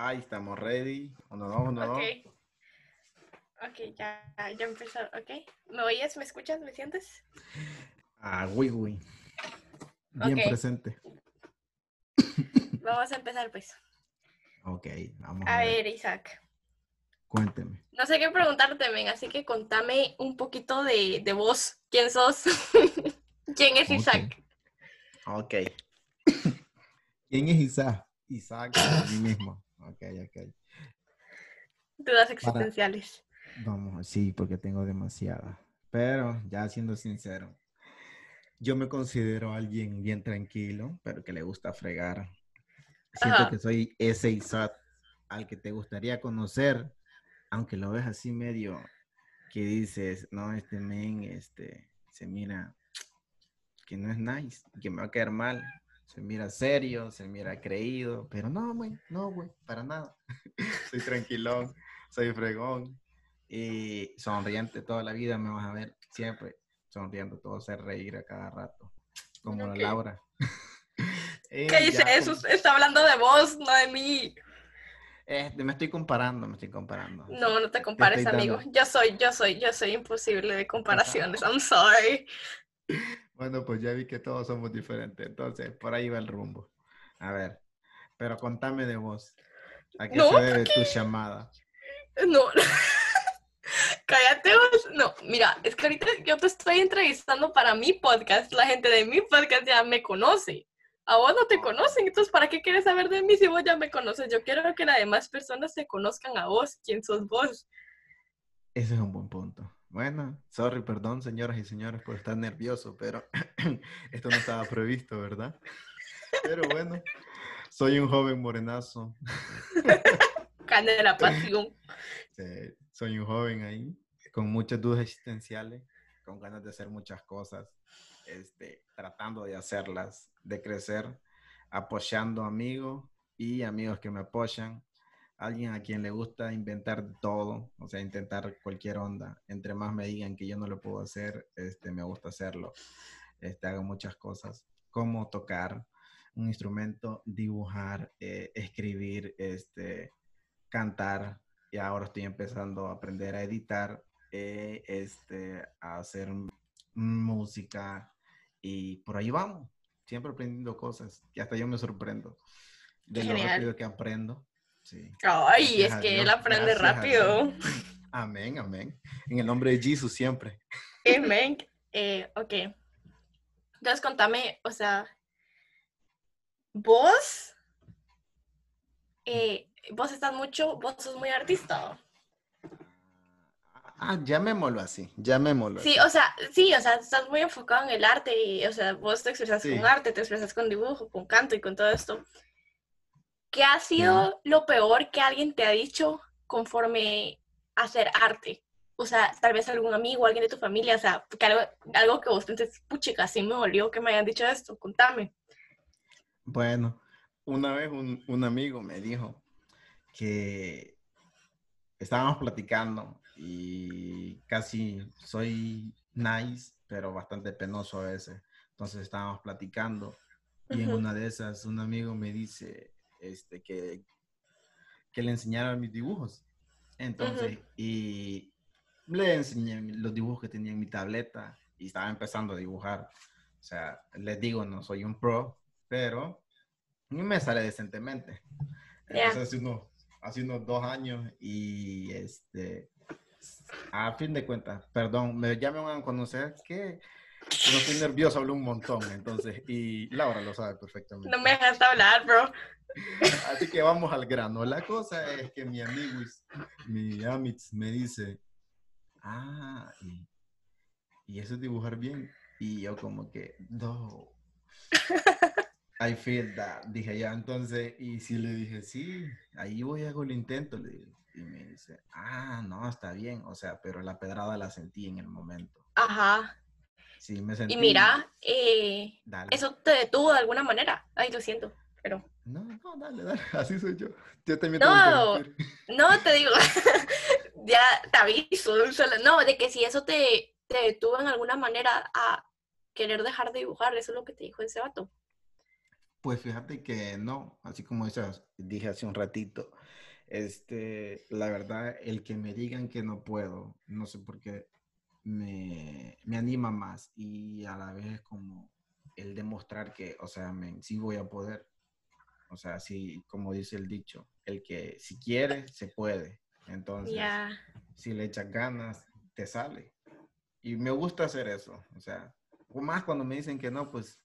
Ahí estamos ready. Uno, dos, uno, Ok. dos. Ok, ya, ya empezó. Ok. ¿Me oyes? ¿Me escuchas? ¿Me sientes? Ah, uy, uy. Bien presente. Vamos a empezar, pues. Ok, vamos A ver, Isaac. Cuénteme. No sé qué preguntarte, men, así que contame un poquito de, de vos. ¿Quién sos? ¿Quién es Isaac? Ok. ¿Quién es Isaac? Isaac, a mí mismo. Ok, ok. Dudas existenciales. Vamos, sí, porque tengo demasiadas. Pero ya siendo sincero, yo me considero alguien bien tranquilo, pero que le gusta fregar. Siento Ajá. que soy ese Isaac al que te gustaría conocer, aunque lo ves así medio que dices, no, este men, este, se mira que no es nice, que me va a caer mal. Se mira serio, se mira creído, pero no, güey, no, güey, para nada. soy tranquilón, soy fregón y sonriente toda la vida me vas a ver siempre sonriendo, todo hacer reír a cada rato, como la. Laura. ¿Qué dice eso? Está hablando de vos, no de mí. Este, me estoy comparando, me estoy comparando. No, no te compares, amigo. Yo soy, yo soy, yo soy imposible de comparaciones. I'm sorry. Bueno, pues ya vi que todos somos diferentes, entonces por ahí va el rumbo. A ver, pero contame de vos. ¿A qué No, se debe tu llamada? No. Cállate vos. No, mira, es que ahorita yo te estoy entrevistando para mi podcast. La gente de mi podcast ya me conoce. A vos no te conocen, entonces ¿para qué quieres saber de mí si vos ya me conoces? Yo quiero que las demás personas te conozcan a vos, quién sos vos. Ese es un buen punto. Bueno, sorry, perdón, señoras y señores, por estar nervioso, pero esto no estaba previsto, ¿verdad? Pero bueno, soy un joven morenazo, Carne de la pasión. eh, soy un joven ahí, con muchas dudas existenciales, con ganas de hacer muchas cosas, este, tratando de hacerlas, de crecer, apoyando amigos y amigos que me apoyan, alguien a quien le gusta inventar todo, o sea, intentar cualquier onda. Entre más me digan que yo no lo puedo hacer, este, me gusta hacerlo. Este, hago muchas cosas, como tocar un instrumento, dibujar, eh, escribir, este, cantar. Y ahora estoy empezando a aprender a editar, eh, este, a hacer música y por ahí vamos. Siempre aprendiendo cosas y hasta yo me sorprendo de lo rápido que aprendo. Sí. Ay, Gracias es que él aprende gracias rápido. Amén, amén. En el nombre de Jesús siempre. Amen. Eh, ok. Entonces contame, o sea, vos, eh, vos estás mucho, vos sos muy artista. Ah, llamémoslo así, llamémoslo Sí, así. o sea, sí, o sea, estás muy enfocado en el arte y, o sea, vos te expresas Sí. con arte, te expresas con dibujo, con canto y con todo esto. ¿Qué ha sido lo peor que alguien te ha dicho conforme a hacer arte? O sea, tal vez algún amigo, alguien de tu familia, o sea, que algo, algo que vos pienses, puchica, sí me dolió que me hayan dicho esto, contame. Bueno, una vez un, un amigo me dijo que estábamos platicando y casi soy nice, pero bastante penoso a veces. Entonces estábamos platicando y en una de esas un amigo me dice este, que, que le enseñara mis dibujos. Entonces, y le enseñé los dibujos que tenía en mi tableta y estaba empezando a dibujar. O sea, les digo, no soy un pro, pero me sale decentemente. Ya. Entonces, hace unos, hace unos dos años y este, a fin de cuentas, perdón, me, ya me van a conocer que no estoy nervioso, hablo un montón, entonces, y Laura lo sabe perfectamente. No me dejaste hablar, bro. Así que vamos al grano. La cosa es que mi amigo, mi Amitz, me dice, ah, y, y eso es dibujar bien. Y yo como que, no. I feel that. Dije ya, entonces, y si le dije, sí, ahí voy a hago el intento. Le dije. Y me dice, ah, no, está bien. O sea, pero la pedrada la sentí en el momento. Ajá. Sí, me sentí. Y mira, eh, eso te detuvo de alguna manera. Ay, lo siento, pero... No, no, dale, dale. Así soy yo. Yo también tengo No, que mentir. No, te digo, ya te aviso, no, de que si eso te, te detuvo en alguna manera a querer dejar de dibujar, eso es lo que te dijo ese vato. Pues fíjate que no, así como esas, dije hace un ratito, Este, la verdad, el que me digan que no puedo, no sé por qué, me, me anima más y a la vez como el demostrar que, o sea, me, sí voy a poder. O sea, sí, como dice el dicho, el que si quiere, se puede. Entonces, si le echas ganas, te sale. Y me gusta hacer eso. O sea, o más cuando me dicen que no, pues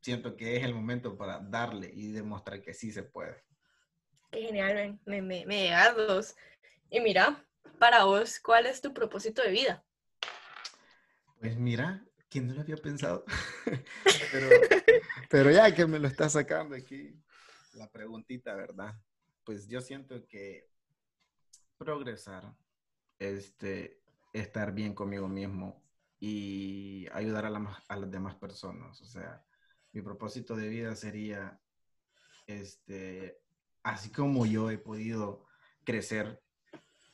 siento que es el momento para darle y demostrar que sí se puede. Qué genial, me, me, me dos. Y mira, para vos, ¿cuál es tu propósito de vida? Pues mira, ¿quién no lo había pensado? pero, pero ya que me lo está sacando aquí, la preguntita, ¿verdad? Pues yo siento que progresar, este, estar bien conmigo mismo y ayudar a, a las demás personas. O sea, mi propósito de vida sería, este, así como yo he podido crecer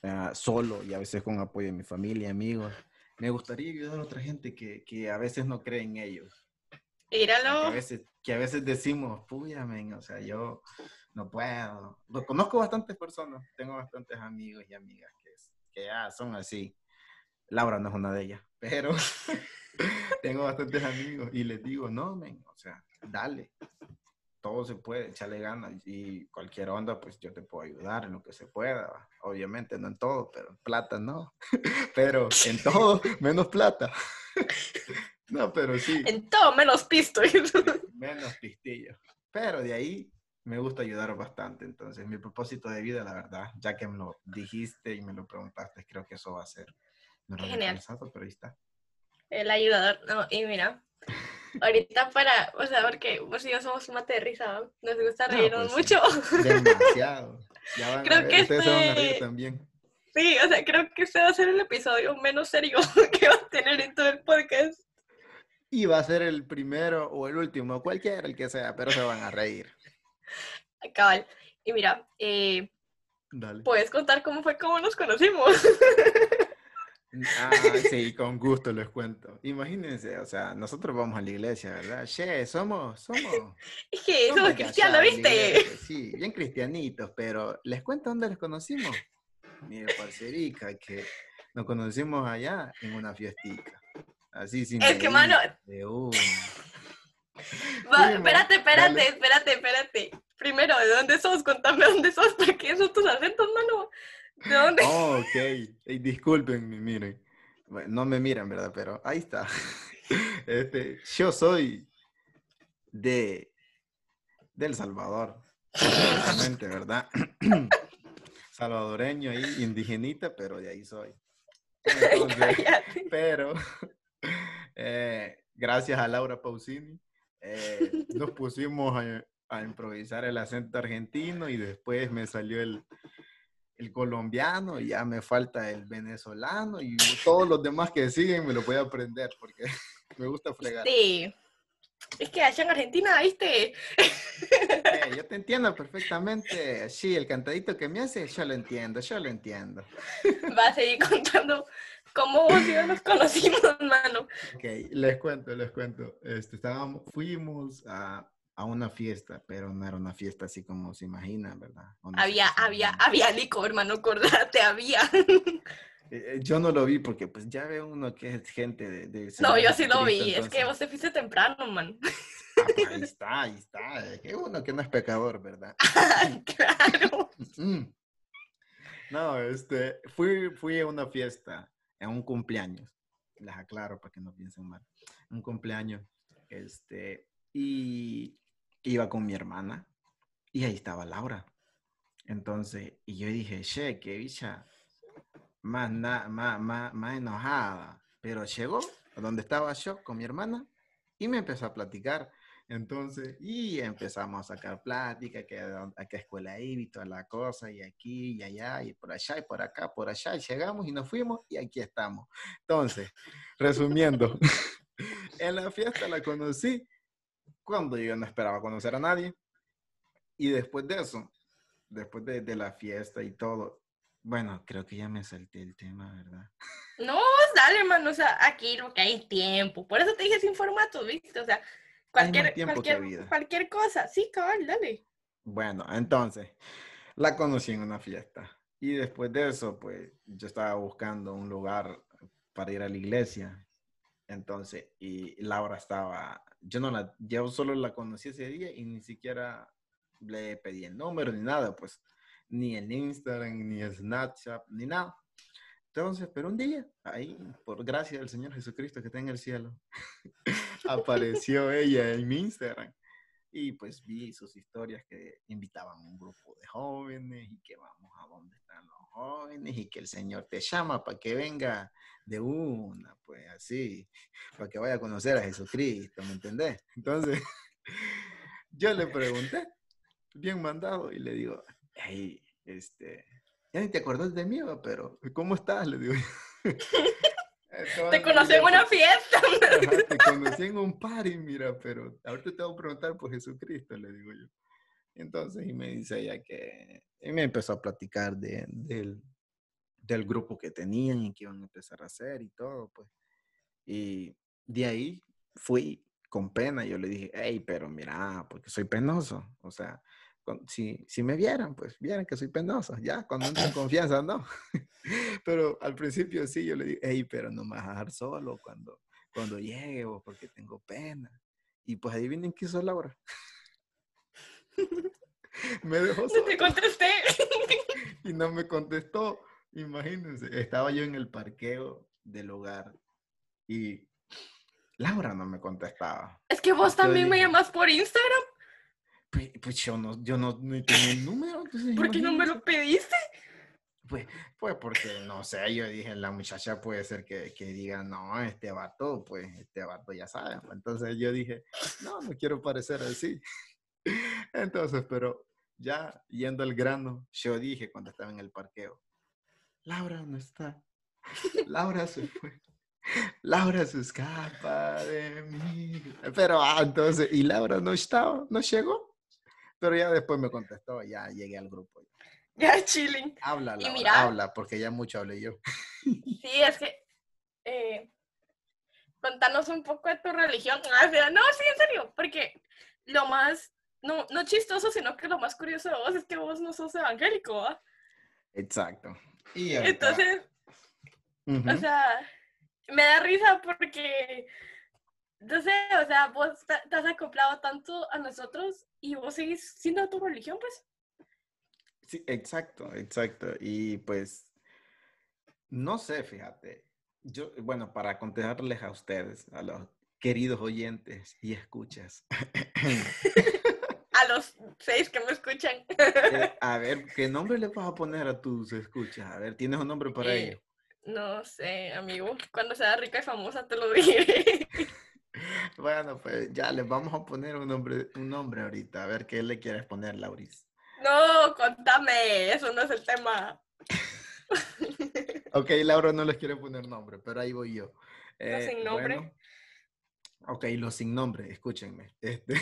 uh, solo y a veces con apoyo de mi familia, amigos, me gustaría ayudar a otra gente que, que a veces no cree en ellos. Míralo. Que a veces, que a veces decimos, men, o sea, yo no puedo. Lo, conozco bastantes personas, tengo bastantes amigos y amigas que, que ya son así. Laura no es una de ellas, pero tengo bastantes amigos y les digo, no, men, o sea, dale, todo se puede, echarle ganas y cualquier onda, pues yo te puedo ayudar en lo que se pueda. Obviamente no en todo, pero en plata no. pero en todo, menos plata. no, pero sí. En todo, menos pisto. menos pistillo. Pero de ahí me gusta ayudar bastante. Entonces, mi propósito de vida, la verdad, ya que me lo dijiste y me lo preguntaste, creo que eso va a ser. Genial. pero ahí está. El ayudador. No, y mira, ahorita para, o sea, porque vos y yo somos un mate de risa, nos gusta reírnos pues, mucho. Demasiado. Ya van creo a ver, que ustedes se van a reír este también. Sí, o sea, creo que este va a ser el episodio menos serio que va a tener en todo el podcast. Y va a ser el primero o el último, cualquiera, el que sea, pero se van a reír. Cabal. Y mira, eh, Dale. ¿puedes contar cómo fue cómo nos conocimos? Ah, sí, con gusto les cuento. Imagínense, o sea, nosotros vamos a la iglesia, ¿verdad? Che, somos, somos. Es que somos cristianos, ¿viste? Sí, bien cristianitos, pero les cuento dónde les conocimos. Mire, parcerica, que nos conocimos allá en una fiestica. Así sin. Es que, mano. espérate, espérate, espérate, espérate. Primero, ¿de dónde sos? Contame dónde sos, porque son tus acentos, mano. ¿De dónde? Oh, ok. disculpen, miren. no me miran, ¿verdad? Pero ahí está. Este, yo soy de, de El Salvador. ¿verdad? Salvadoreño y indigenita, pero de ahí soy. pero eh, gracias a Laura Pausini, eh, nos pusimos a, improvisar el acento argentino y después me salió el, el colombiano y ya me falta el venezolano y todos los demás que siguen me lo voy a aprender porque me gusta fregar. Sí. Es que allá en Argentina, ¿viste? Eh, yo te entiendo perfectamente. Sí, el cantadito que me hace, yo lo entiendo, yo lo entiendo. Va a seguir contando cómo vos y yo nos conocimos, mano. Ok, les cuento, les cuento. Este, estábamos, fuimos a, a una fiesta, pero no era una fiesta así como se imaginan, ¿verdad? había, había, había licor, hermano, acordate, había. Eh, eh, yo no lo vi porque pues ya ve uno que es gente de... no, yo sí lo vi, es que vos te fuiste temprano, man. Ah, pues, ahí está, ahí está, es que uno que no es pecador, ¿verdad? claro. no, este, fui, fui a una fiesta, en un cumpleaños, les aclaro para que no piensen mal, un cumpleaños, este, y iba con mi hermana y ahí estaba Laura. Entonces, y yo dije, che, qué bicha más, más, más, más enojada. Pero llegó a donde estaba yo con mi hermana y me empezó a platicar. Entonces, y empezamos a sacar plática, que a qué escuela iba y toda la cosa, y aquí, y allá, y por allá, y por acá, por allá, y llegamos y nos fuimos, y aquí estamos. Entonces, resumiendo, en la fiesta la conocí cuando yo no esperaba conocer a nadie. Y después de eso, después de, de, la fiesta y todo, bueno, creo que ya me salté el tema, ¿verdad? No, dale, hermano, o sea, aquí lo que hay tiempo. Por eso te dije sin formato, ¿viste? O sea, cualquier, cualquier, cualquier cosa. Sí, cabal, dale. Bueno, entonces, La conocí en una fiesta. Y después de eso, pues yo estaba buscando un lugar para ir a la iglesia. Entonces, y Laura estaba, yo no la, yo solo la conocí ese día y ni siquiera le pedí el número ni nada, pues ni en Instagram, ni Snapchat, ni nada. Entonces, pero un día, ahí, por gracia del Señor Jesucristo que está en el cielo, apareció ella en mi Instagram. Y pues vi sus historias que invitaban a un grupo de jóvenes y que vamos a donde están los jóvenes y que el Señor te llama para que venga de una, pues así, para que vaya a conocer a Jesucristo, ¿me entendés? Entonces, yo le pregunté, bien mandado, y le digo, hey, este, ya ni te acordás de mí, pero ¿cómo estás? Le digo. te conocí en una fiesta. te conocí en un party, mira, pero ahorita te voy a preguntar por Jesucristo, le digo yo. Entonces, y me dice ella que, y me empezó a platicar de, del, del grupo que tenían y que iban a empezar a hacer y todo, pues. Y de ahí fui con pena, yo le dije, hey, pero mira, porque soy penoso, o sea, si, si me vieran, pues vieran que soy penoso, ya, cuando entro en confianza, no. pero al principio sí, yo le dije, hey, pero no me vas a dejar solo cuando, cuando llegue o porque tengo pena. Y pues adivinen qué hizo Laura. me dejó solo. No te contesté. y no me contestó. Imagínense, estaba yo en el parqueo del hogar y Laura no me contestaba. Es que vos también me llamas por Instagram. Pues, pues, yo no, yo no, tenía el número. ¿Por qué no me lo pediste? Pues, pues porque, no sé, yo dije, la muchacha puede ser que, que diga, no, este vato, pues este vato ya sabe. Entonces yo dije, no, no quiero parecer así. Entonces, pero ya yendo al grano, yo dije cuando estaba en el parqueo, Laura no está. Laura se fue. Laura se escapa de mí. Pero ah, entonces, y Laura no estaba, no llegó. Pero ya después me contestó, ya llegué al grupo. Ya, chilling. Habla, Laura, habla, porque ya mucho hablé yo. Sí, es que, eh, contanos un poco de tu religión. Ah, no, sí, en serio, porque lo más, no, no chistoso, sino que lo más curioso de vos es que vos no sos evangélico, ¿ah? Exacto. Y Entonces, o sea, me da risa porque no sé, o sea, vos te has acoplado tanto a nosotros y vos seguís siendo tu religión, pues. Sí, exacto, exacto. Y pues, no sé, fíjate. Yo, bueno, para contestarles a ustedes, a los queridos oyentes y escuchas. los seis que me escuchan. Eh, a ver, ¿qué nombre le vas a poner a tus escuchas? A ver, ¿tienes un nombre para eh, ellos? No sé, amigo. Cuando sea rica y famosa te lo diré. Bueno, pues ya les vamos a poner un nombre, un nombre ahorita. A ver qué le quieres poner, Lauris. No, contame, eso no es el tema. ok, Laura no les quiere poner nombre, pero ahí voy yo. Eh, sin nombre. ok, los sin nombre, escúchenme. Este...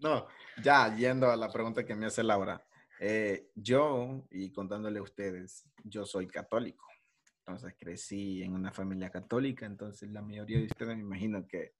no, ya yendo a la pregunta que me hace Laura. Eh, yo, y contándole a ustedes, yo soy católico. Entonces crecí en una familia católica, entonces la mayoría de ustedes me imagino que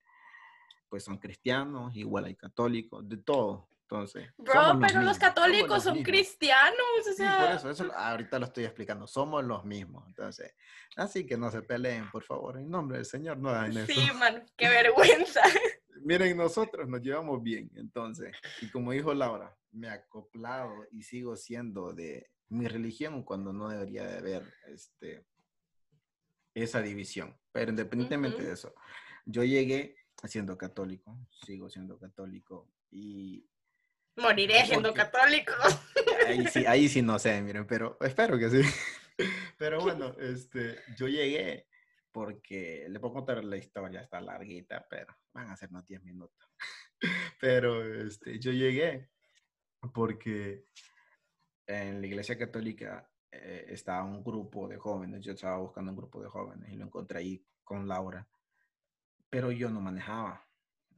pues son cristianos, igual hay católicos, de todo. Entonces, Bro, pero los, católicos son cristianos, o sea. por eso, ahorita lo estoy explicando, somos los mismos. Entonces, así que no se peleen, por favor, en nombre del Señor, no hagan eso. Sí, man, qué vergüenza. Miren, nosotros nos llevamos bien, entonces, y como dijo Laura, me he acoplado y sigo siendo de mi religión cuando no debería de haber este, esa división. Pero independientemente de eso, yo llegué siendo católico, sigo siendo católico y... Moriré siendo católico. Ahí sí, ahí sí no sé, miren, pero espero que sí. Pero bueno, este, yo llegué porque le puedo contar la historia, está larguita, pero van a ser unos 10 minutos. Pero este, yo llegué porque en la iglesia católica eh, estaba un grupo de jóvenes, yo estaba buscando un grupo de jóvenes y lo encontré ahí con Laura, pero yo no manejaba.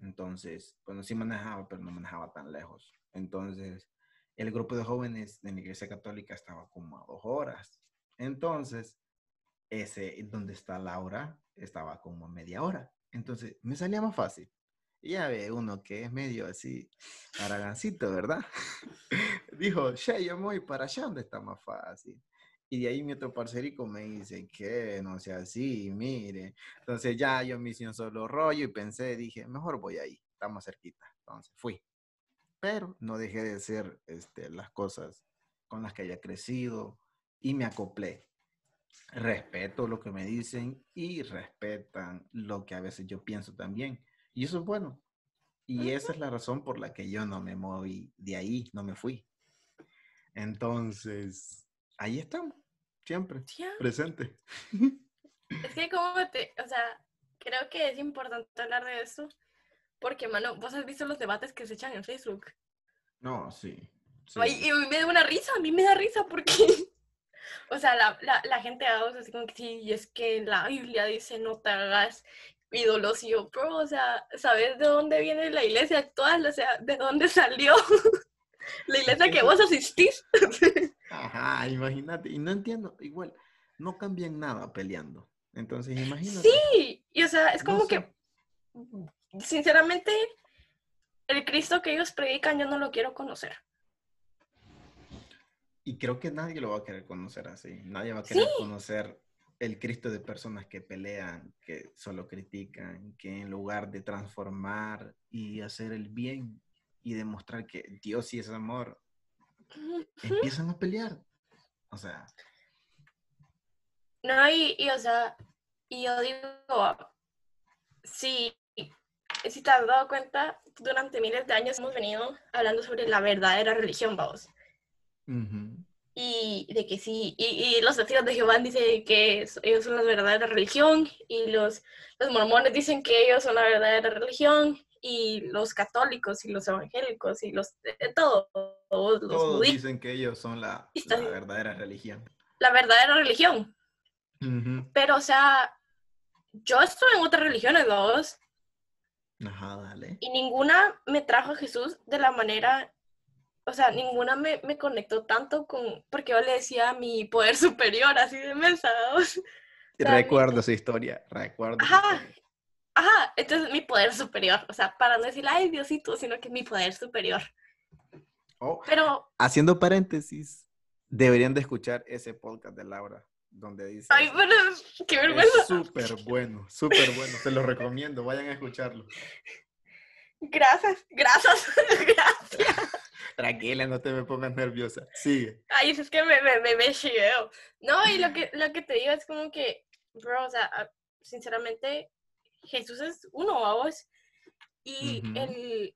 Entonces, bueno, sí manejaba, pero no manejaba tan lejos. Entonces, el grupo de jóvenes de la iglesia católica estaba como a dos horas. Entonces, ese donde está Laura estaba como media hora. Entonces, me salía más fácil. Y ya ve uno que es medio así, aragancito, ¿verdad? Dijo, che, yo me voy para allá donde está más fácil. Y de ahí mi otro parcerico me dice que no sea así, mire. Entonces ya yo me hice un solo rollo y pensé, dije, mejor voy ahí, estamos cerquita. Entonces fui. Pero no dejé de hacer este, las cosas con las que haya crecido y me acoplé. Respeto lo que me dicen y respetan lo que a veces yo pienso también. Y eso es bueno. Y esa es la razón por la que yo no me moví de ahí, no me fui. Entonces, ahí estamos, siempre, presente. Es que como te, o sea, creo que es importante hablar de eso, porque, mano, vos has visto los debates que se echan en Facebook. No, sí. Y, a mí me da una risa, a mí me da risa porque, o sea, la, la, la gente haga así como que sí, y es que la Biblia dice no te hagas ídolos y yo, bro, o sea, ¿sabes de dónde viene la iglesia actual? O sea, ¿de dónde salió? la iglesia que vos asistís. Ajá, imagínate, y no entiendo, igual, no cambian nada peleando. Entonces, imagínate. Sí, y o sea, es como que, sinceramente, el Cristo que ellos predican yo no lo quiero conocer. Y creo que nadie lo va a querer conocer así. Nadie va a querer conocer el Cristo de personas que pelean, que solo critican, que en lugar de transformar y hacer el bien y demostrar que Dios sí es amor, empiezan a pelear. O sea. No, y, y o sea, y yo digo, sí, si te has dado cuenta, durante miles de años hemos venido hablando sobre la verdadera religión, vamos y de que sí, y, los testigos de Jehová dicen que ellos son la verdadera religión, y los, los mormones dicen que ellos son la verdadera religión, y los católicos y los evangélicos y los de, todo, todos los todos dicen que ellos son la, la, verdadera religión. La verdadera religión. Pero, o sea, yo estoy en otras religiones, dos. Ajá, dale. Y ninguna me trajo a Jesús de la manera o sea, ninguna me, me, conectó tanto con, porque yo le decía a mi poder superior, así de mensajes. recuerdo esa historia, recuerdo. Ajá, ajá, entonces mi poder superior, o sea, para no decir, ay, Diosito, sino que mi poder superior. Oh, Pero, haciendo paréntesis, deberían de escuchar ese podcast de Laura, donde dice... Ay, pero qué vergüenza. Súper bueno, súper bueno, se lo recomiendo, vayan a escucharlo. Gracias, gracias, gracias. Tranquila, no te me pongas nerviosa. Sigue. Ay, es que me, me, me, me No, y lo que, lo que te digo es como que, bro, o sea, ah, sinceramente, Jesús es uno, vamos. Y el,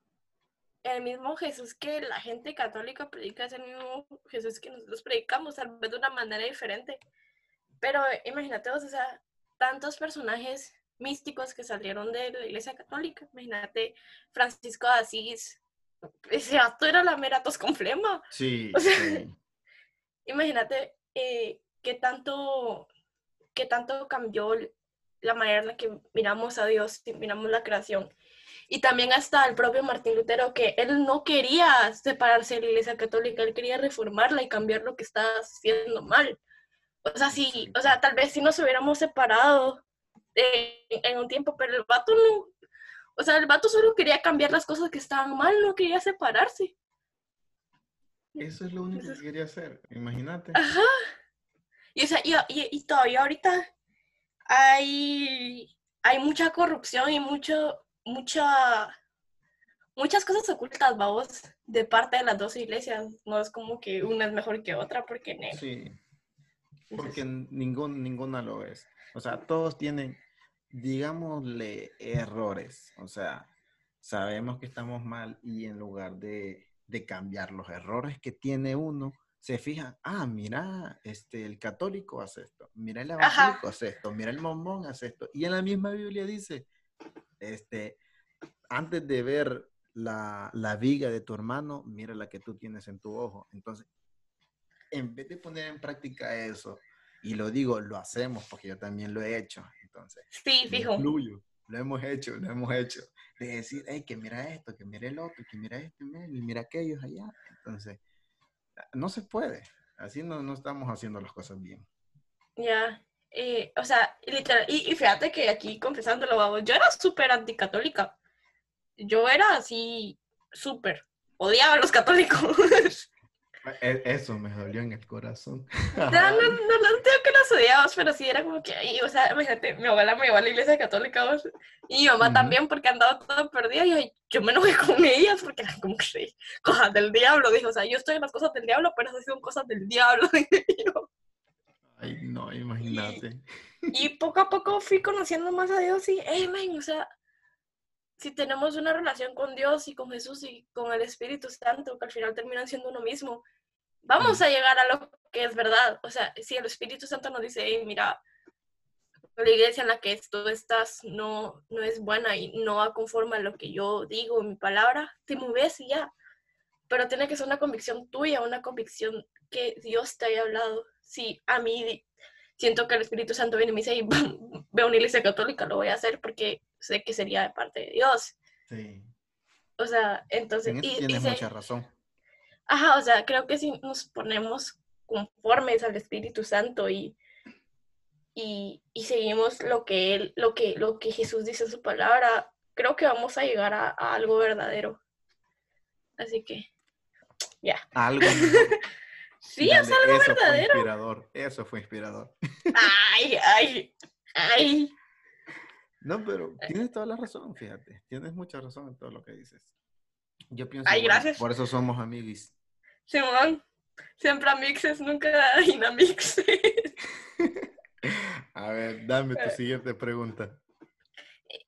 el mismo Jesús que la gente católica predica es el mismo Jesús que nosotros predicamos, tal vez de una manera diferente. Pero imagínate, o sea, tantos personajes místicos que salieron de la iglesia católica. Imagínate Francisco de Asís, ese acto era la mera tos con flema. Sí. Imagínate eh, qué tanto, qué tanto cambió la manera en la que miramos a Dios y miramos la creación. Y también hasta el propio Martín Lutero, que él no quería separarse de la Iglesia Católica, él quería reformarla y cambiar lo que estaba haciendo mal. O sea, sí, o sea, tal vez si nos hubiéramos separado en un tiempo, pero el vato no, o sea, el vato solo quería cambiar las cosas que estaban mal, no quería separarse. Eso es lo único que quería hacer, imagínate. Ajá. Y, o sea, y, y, todavía ahorita hay, hay mucha corrupción y mucho, mucha, muchas cosas ocultas, vamos, de parte de las dos iglesias. No es como que una es mejor que otra, porque no. Sí. Porque ningún, ninguna lo es. O sea, todos tienen digámosle, errores. O sea, sabemos que estamos mal y en lugar de, cambiar los errores que tiene uno, se fijan, ah, mira, este, el católico hace esto, mira el evangélico hace esto, mira el mormón hace esto. Y en la misma Biblia dice, este, antes de ver la, la viga de tu hermano, mira la que tú tienes en tu ojo. Entonces, en vez de poner en práctica eso, y lo digo, lo hacemos porque yo también lo he hecho. Entonces, sí, fijo. Lo hemos hecho, lo hemos hecho. De decir, hey, que mira esto, que mira el otro, que mira esto, y mira aquellos allá. Entonces, no se puede. Así no, no estamos haciendo las cosas bien. Ya. Eh, o sea, literal, y, fíjate que aquí confesándolo, yo era súper anticatólica. yo era así súper, odiaba a los católicos. E, eso me dolió en el corazón. no, no, no, no tengo que los odiabas, pero sí era como que, o sea, imagínate, mi abuela me llevó a la iglesia católica y mi mamá también porque andaba toda perdida y yo, me enojé con ellas porque eran como que cosas del diablo, dijo, o sea, yo estoy en las cosas del diablo, pero esas son cosas del diablo, Ay, no, imagínate. Y, poco a poco fui conociendo más a Dios y, hey, man, o sea, si tenemos una relación con Dios y con Jesús y con el Espíritu Santo, que al final terminan siendo uno mismo, vamos a llegar a lo que es verdad. O sea, si el Espíritu Santo nos dice, mira, la iglesia en la que tú estás no, no es buena y no va conforme a lo que yo digo en mi palabra, te mueves y ya. Pero tiene que ser una convicción tuya, una convicción que Dios te haya hablado. Si a mí siento que el Espíritu Santo viene y me dice, veo una iglesia católica, lo voy a hacer porque sé que sería de parte de Dios. Sí. O sea, entonces... y, tienes mucha razón. Ajá, o sea, creo que si nos ponemos conformes al Espíritu Santo y, y, seguimos lo que, él, lo, que, lo que Jesús dice en su palabra, creo que vamos a llegar a, algo verdadero. Así que, ya. Algo. sí, es algo eso verdadero. Fue inspirador. Eso fue inspirador. ay, ay, ay. No, pero tienes toda la razón, fíjate. Tienes mucha razón en todo lo que dices. Yo pienso Ay, gracias. por eso somos amigos. Simón, siempre amixes, nunca dinamixes. A ver, dame tu siguiente pregunta.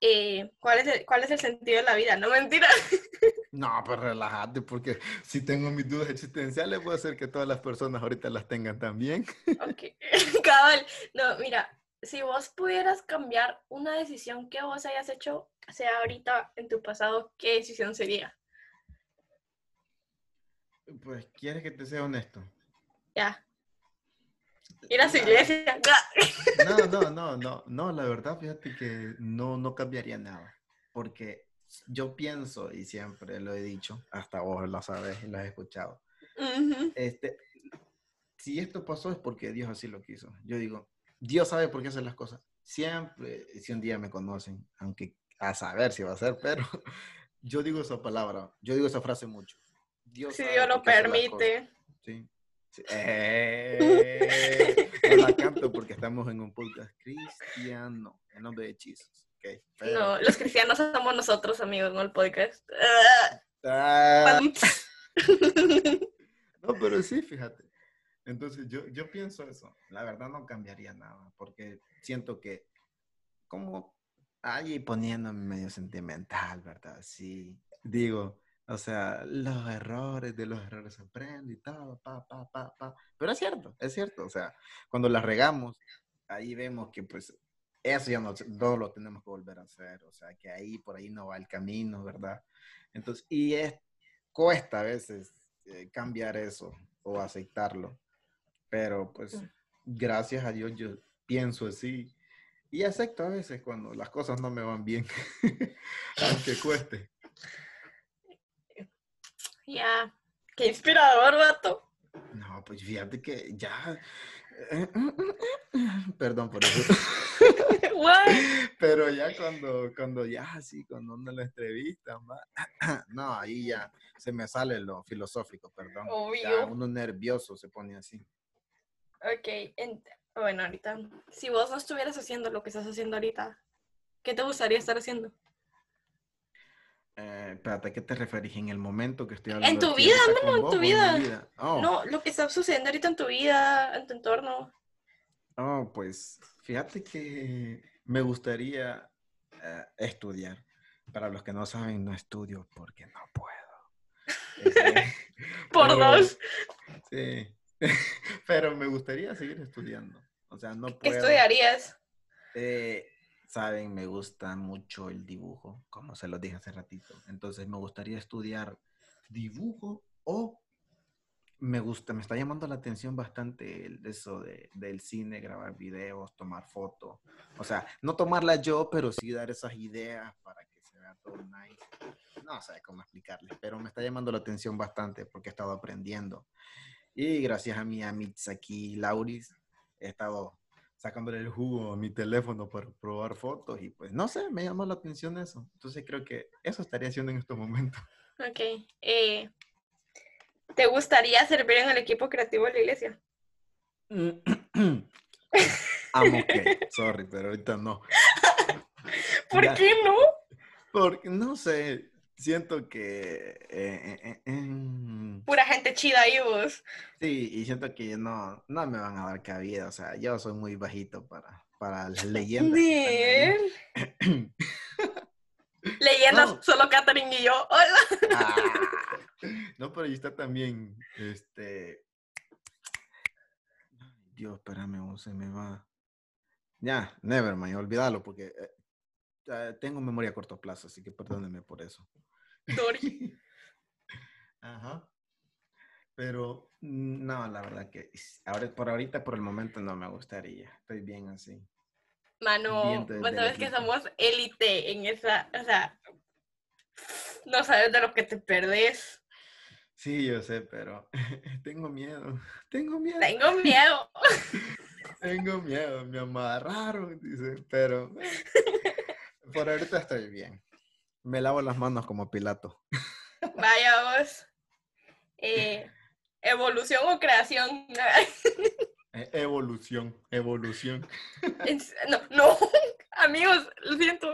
Eh, ¿cuál, es el, ¿Cuál es el sentido de la vida? No mentira. No, pues relájate, porque si tengo mis dudas existenciales, puede ser que todas las personas ahorita las tengan también. Ok, cabal. No, mira, si vos pudieras cambiar una decisión que vos hayas hecho, sea ahorita en tu pasado, ¿qué decisión sería? Pues, ¿quieres que te sea honesto? Ya. Ir a su iglesia. No, no, no, no, no, la verdad, fíjate que no, no cambiaría nada. Porque yo pienso, y siempre lo he dicho, hasta vos lo sabes y lo has escuchado. este, si esto pasó es porque Dios así lo quiso. Yo digo, Dios sabe por qué hace las cosas. Siempre, si un día me conocen, aunque a saber si va a ser, pero yo digo esa palabra, yo digo esa frase mucho. Dios si Dios lo permite. Sí. Eh, no la canto porque estamos en un podcast cristiano, en nombre de hechizos. No, los cristianos somos nosotros, amigos, no el podcast. Ah. no, pero sí, fíjate. Entonces yo, yo pienso eso. La verdad no cambiaría nada, porque siento que como ahí poniéndome medio sentimental, ¿verdad? Sí, digo, o sea, los errores, de los errores se aprende y todo, pa, pa, pa, pa. Pero es cierto, es cierto. O sea, cuando las regamos, ahí vemos que pues eso ya no, no lo tenemos que volver a hacer. O sea, que ahí, por ahí no va el camino, ¿verdad? Entonces, y es, cuesta a veces eh, cambiar eso o aceptarlo. Pero pues gracias a Dios yo pienso así y acepto a veces cuando las cosas no me van bien, aunque cueste. Ya, qué inspirador, vato. No, pues fíjate que ya... Perdón por eso. Pero ya cuando, cuando ya así, cuando uno lo entrevista, no, ahí ya se me sale lo filosófico, perdón. Ya uno nervioso se pone así. Ok, bueno, ahorita, si vos no estuvieras haciendo lo que estás haciendo ahorita, ¿qué te gustaría estar haciendo? Eh, espérate, ¿a qué te referís? ¿En el momento que estoy hablando? En tu vida, no, en tu vida. Oh. No, lo que está sucediendo ahorita en tu vida, en tu entorno. Oh, pues fíjate que me gustaría eh, estudiar. Para los que no saben, no estudio porque no puedo. Este, Por dos. Sí. Pero me gustaría seguir estudiando. O sea, no puedo. ¿Qué estudiarías? Eh, saben, me gusta mucho el dibujo, como se lo dije hace ratito. Entonces me gustaría estudiar dibujo o me gusta, me está llamando la atención bastante eso de, del cine, grabar videos, tomar fotos. O sea, no tomarla yo, pero sí dar esas ideas para que se vea todo nice. No sé cómo explicarles, pero me está llamando la atención bastante porque he estado aprendiendo. Y gracias a mi Mitz aquí, Lauris, he estado sacándole el jugo a mi teléfono para probar fotos y pues no sé, me llamó la atención eso. Entonces creo que eso estaría haciendo en estos momentos. Ok. Eh, ¿Te gustaría servir en el equipo creativo de la iglesia? Amo que, sorry, pero ahorita no. ¿Por qué no? Porque, no sé, siento que... Eh, eh, eh, Pura gente chida ahí vos. Sí, y siento que no, no me van a dar cabida, o sea, yo soy muy bajito para, para las leyendas. Leyendas, solo Catherine y yo. Hola. Ah, no, pero ahí está también, este... Dios, espérame, se me va. Ya, nevermind, olvídalo, porque tengo memoria a corto plazo, así que perdónenme por eso. Dory. Ajá. Pero mm, no, la verdad que ahora, por ahorita, por el momento, no me gustaría. Estoy bien así. Mano, vos sabes que somos élite en esa, o sea, no sabes de lo que te perdés. Sí, yo sé, pero tengo miedo. Tengo miedo. Tengo miedo. tengo miedo, me amarraron, dice, pero por ahorita estoy bien. Me lavo las manos como Pilato. Vaya vos. Eh, evolución o creación. E, evolución, evolución. No, no, amigos, lo siento.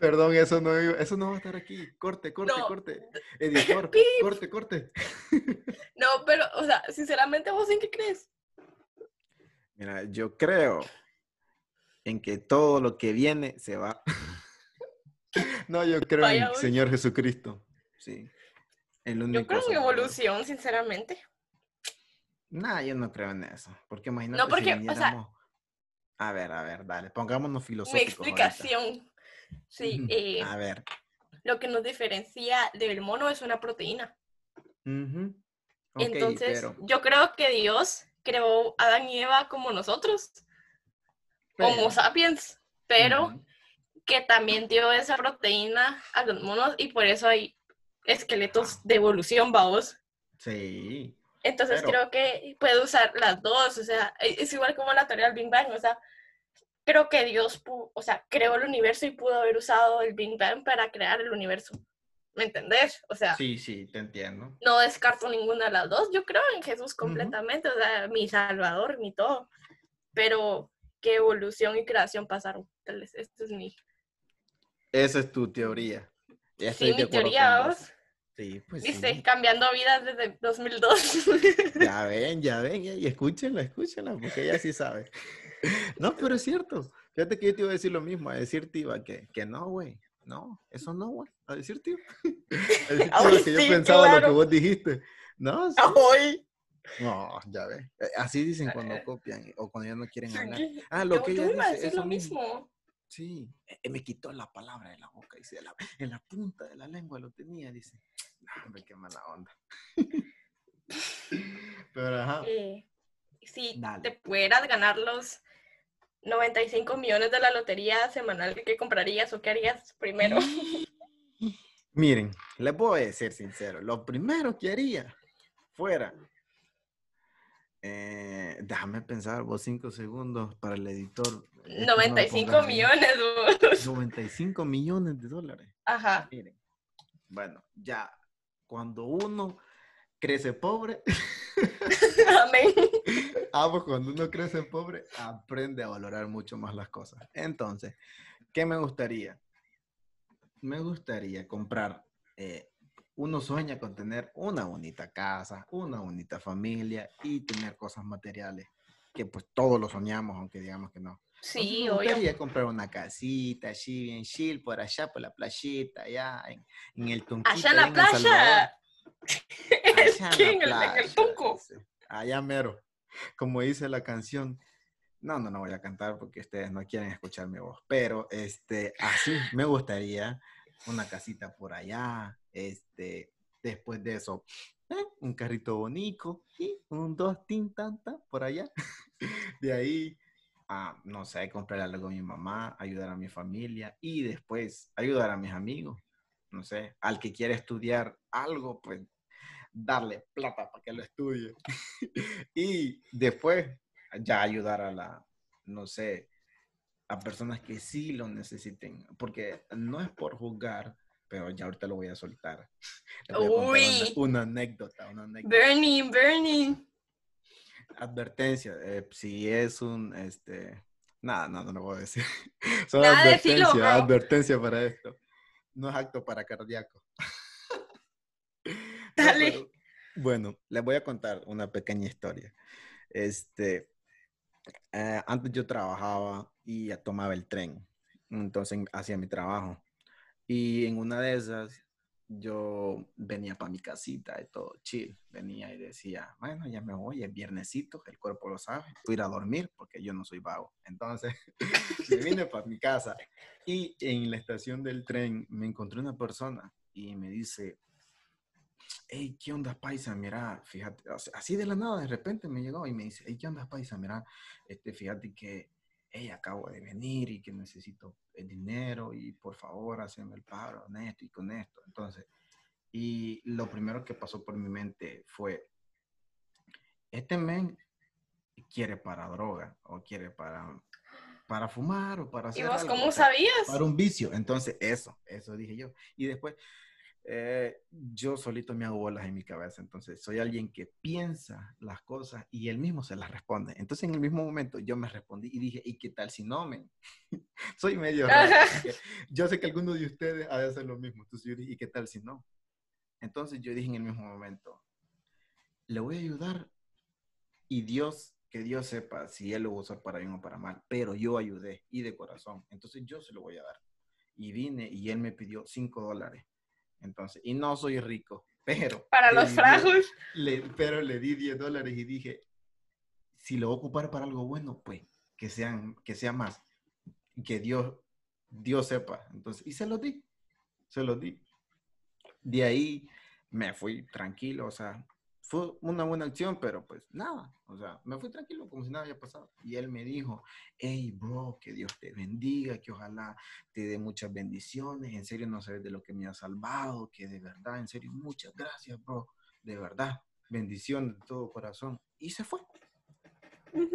Perdón, eso no, eso no va a estar aquí. Corte, corte, corte. Editor, corte, corte. No, pero, o sea, sinceramente, ¿vos en qué crees? Mira, yo creo en que todo lo que viene se va. no, yo creo en el Señor Jesucristo. Sí. yo creo en evolución, sinceramente. No, yo no creo en eso. Porque imagínate no, porque, o sea, A ver, a ver, dale, pongámonos filosóficos. Mi explicación. Sí. Eh, a ver. Lo que nos diferencia del mono es una proteína. Entonces, yo creo que Dios creó a Adán y Eva como nosotros. Homo sapiens, pero que también dio esa proteína a los monos y por eso hay esqueletos de evolución, vamos. Sí. Entonces creo que puede usar las dos, o sea, e, es igual como la teoría del Big Bang, o sea, creo que Dios, o sea, creó el universo y pudo haber usado el Big Bang para crear el universo. ¿Me entendés? O sea. Sí, sí, te entiendo. No descarto ninguna de las dos. Yo creo en Jesús completamente, o sea, mi Salvador, mi todo. Pero qué evolución y creación pasaron. Esto es mi. Esa es tu teoría. sí, mi teoría, vamos. Sí, pues Dice, cambiando vidas desde 2002. Ya ven, ya ven, y escúchenla, escúchenla, porque ella sí sabe. No, pero es cierto. Fíjate que yo te iba a decir lo mismo, a decirte iba que, que no, güey. No, eso no, güey. A decir, tío. A decir, tío, que yo pensaba lo que vos dijiste. No, sí. No, ya ves. Eh, así dicen cuando copian o cuando ya no quieren hablar. Ah, lo que ella dice es lo mismo. Sí, eh, me quitó la palabra de la boca, dice, en la punta de la lengua lo tenía, dice. No, hombre, qué mala onda. Pero ajá. Eh, si te pudieras ganar los 95 millones de la lotería semanal, ¿qué comprarías o qué harías primero? Miren, les voy a decir sincero, lo primero que haría fuera eh, déjame pensar, vos cinco segundos para el editor. 95 millones, vos. 95 millones de dólares. Ajá. Miren, bueno, ya, cuando uno crece pobre. Amén. Ah, pues cuando uno crece pobre, aprende a valorar mucho más las cosas. Entonces, ¿qué me gustaría? Me gustaría comprar eh, uno sueña con tener una bonita casa, una bonita familia y tener cosas materiales, que pues todos lo soñamos, aunque digamos que no. Sí, me gustaría comprar una casita así bien chill por allá, por la playita, allá en, el Tunquito. Allá en la playa. Allá en, el, Tunco. Allá mero, como dice la canción. No, no, no voy a cantar porque ustedes no quieren escuchar mi voz, pero este, así me gustaría una casita por allá, este, después de eso, eh, un carrito bonito y un dos tin tanta por allá. De ahí, ah, no sé, comprar algo a mi mamá, ayudar a mi familia y después ayudar a mis amigos. No sé, al que quiera estudiar algo, pues darle plata para que lo estudie. y después ya ayudar a la, no sé, a personas que sí lo necesiten, porque no es por juzgar, pero ya ahorita lo voy a soltar. Uy. Una, anécdota, una anécdota. Burning, burning. Advertencia, eh, si es un, este, nada, no, no lo voy a decir. Solo Nada, advertencia, advertencia para esto. No es acto para cardíaco. Dale. pero, bueno, les voy a contar una pequeña historia. Este, eh, antes yo trabajaba y tomaba el tren, entonces hacía mi trabajo. Y en una de esas, yo venía para mi casita y todo chill. Venía y decía, bueno, ya me voy, es viernesito, el cuerpo lo sabe, voy a ir a dormir porque yo no soy vago. Entonces, me vine para mi casa y en la estación del tren me encontré una persona y me dice, hey, ¿qué onda, paisa? Mira, fíjate, así de la nada, de repente me llegó y me dice, hey, ¿qué onda, paisa? Mira, este, fíjate que, hey, acabo de venir y que necesito el dinero y por favor, haceme el paro en esto y con esto. Entonces, y lo primero que pasó por mi mente fue, este men quiere para droga o quiere para, para fumar o para ¿Y hacer vos algo, cómo sabías? para un vicio. Entonces, eso, eso dije yo. Y después, eh, yo solito me hago bolas en mi cabeza. Entonces, soy alguien que piensa las cosas y él mismo se las responde. Entonces, en el mismo momento, yo me respondí y dije, ¿y qué tal si no, men? soy medio raro. Yo sé que alguno de ustedes ha de hacer lo mismo. Entonces, yo dije, ¿y qué tal si no? Entonces, yo dije en el mismo momento, le voy a ayudar y Dios, que Dios sepa si Él lo va a usar para bien o para mal, pero yo ayudé y de corazón, entonces yo se lo voy a dar. Y vine y Él me pidió cinco dólares. Entonces, y no soy rico, pero... Para los frajos. le- pero le di 10 dólares y dije, si lo voy a ocupar para algo bueno, pues que, sean, que sea más. Que Dios, Dios sepa. Entonces, y se lo di, se lo di. De ahí me fui tranquilo, o sea, fue una buena acción, pero pues nada, o sea, me fui tranquilo como si nada había pasado. Y él me dijo, hey, bro, que Dios te bendiga, que ojalá te dé muchas bendiciones, en serio no sabes de lo que me ha salvado, que de verdad, en serio, muchas gracias, bro, de verdad, bendición de todo corazón. Y se fue.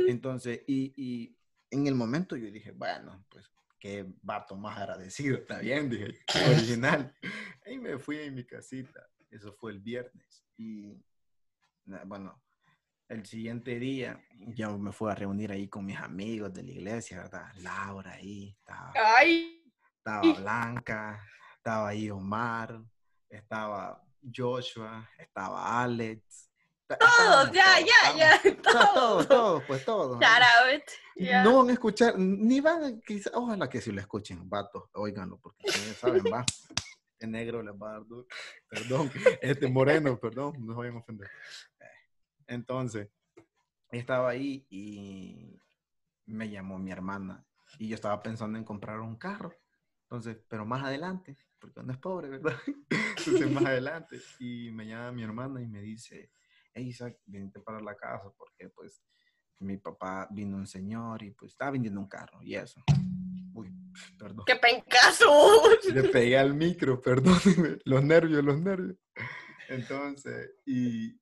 Entonces, y, y en el momento yo dije, bueno, pues qué vato más agradecido, está bien, dije, original. Y me fui a mi casita, eso fue el viernes. Y bueno, el siguiente día yo me fui a reunir ahí con mis amigos de la iglesia, ¿verdad? Laura ahí, estaba, Ay, estaba Blanca, estaba ahí Omar, estaba Joshua, estaba Alex. todos, ya, ya, ya, todos. todos, todos, pues todos. Ya. No van a escuchar, ni van a, quizá, ojalá que si lo escuchen, vatos, oíganlo, porque ya saben, va. El negro les va a dar duro. Perdón, este moreno, perdón, no vayan a ofender. Entonces, estaba ahí y me llamó mi hermana y yo estaba pensando en comprar un carro. Entonces, pero más adelante, porque uno es pobre, ¿verdad? Entonces, más adelante. Y me llama mi hermana y me dice, hey, Isaac, venite para la casa porque pues mi papá vino un señor y pues estaba vendiendo un carro y eso. Uy, perdón. ¡Qué pencaso! Le pegué al micro, perdónenme. Los nervios, los nervios. Entonces, y